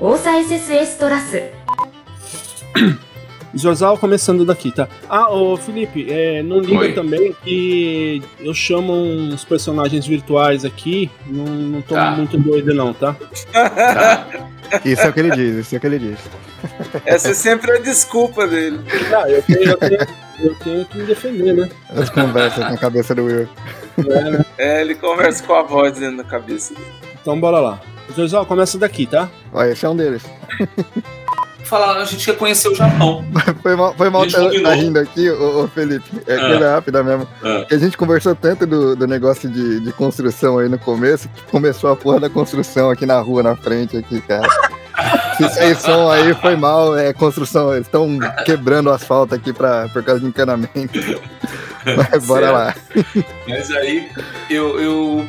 Ouça. Josal começando daqui, tá? Ah, ô Felipe, é, não liga Oi. também que eu chamo uns personagens virtuais aqui, não, não tô tá. muito doido não, tá? tá? Isso é o que ele diz, isso é o que ele diz. Essa é sempre a desculpa dele. Ah, eu tenho, eu tenho, eu tenho que me defender, né? As conversas na cabeça do Will. É, né? é, ele conversa com a voz dentro da cabeça dele. Então bora lá. Jorzal, começa daqui, tá? Olha, esse é um deles. Falar, a gente quer conhecer o Japão. Foi mal, foi mal tá, tá rindo aqui, ô, ô, Felipe. É Ah. coisa rápida mesmo. Ah. Que a gente conversou tanto do, do negócio de, de construção aí no começo, que começou a porra da construção aqui na rua, na frente aqui, cara. Se sair som aí foi mal, é construção, eles estão quebrando o asfalto aqui pra, por causa de encanamento. Mas bora lá. Mas aí eu, eu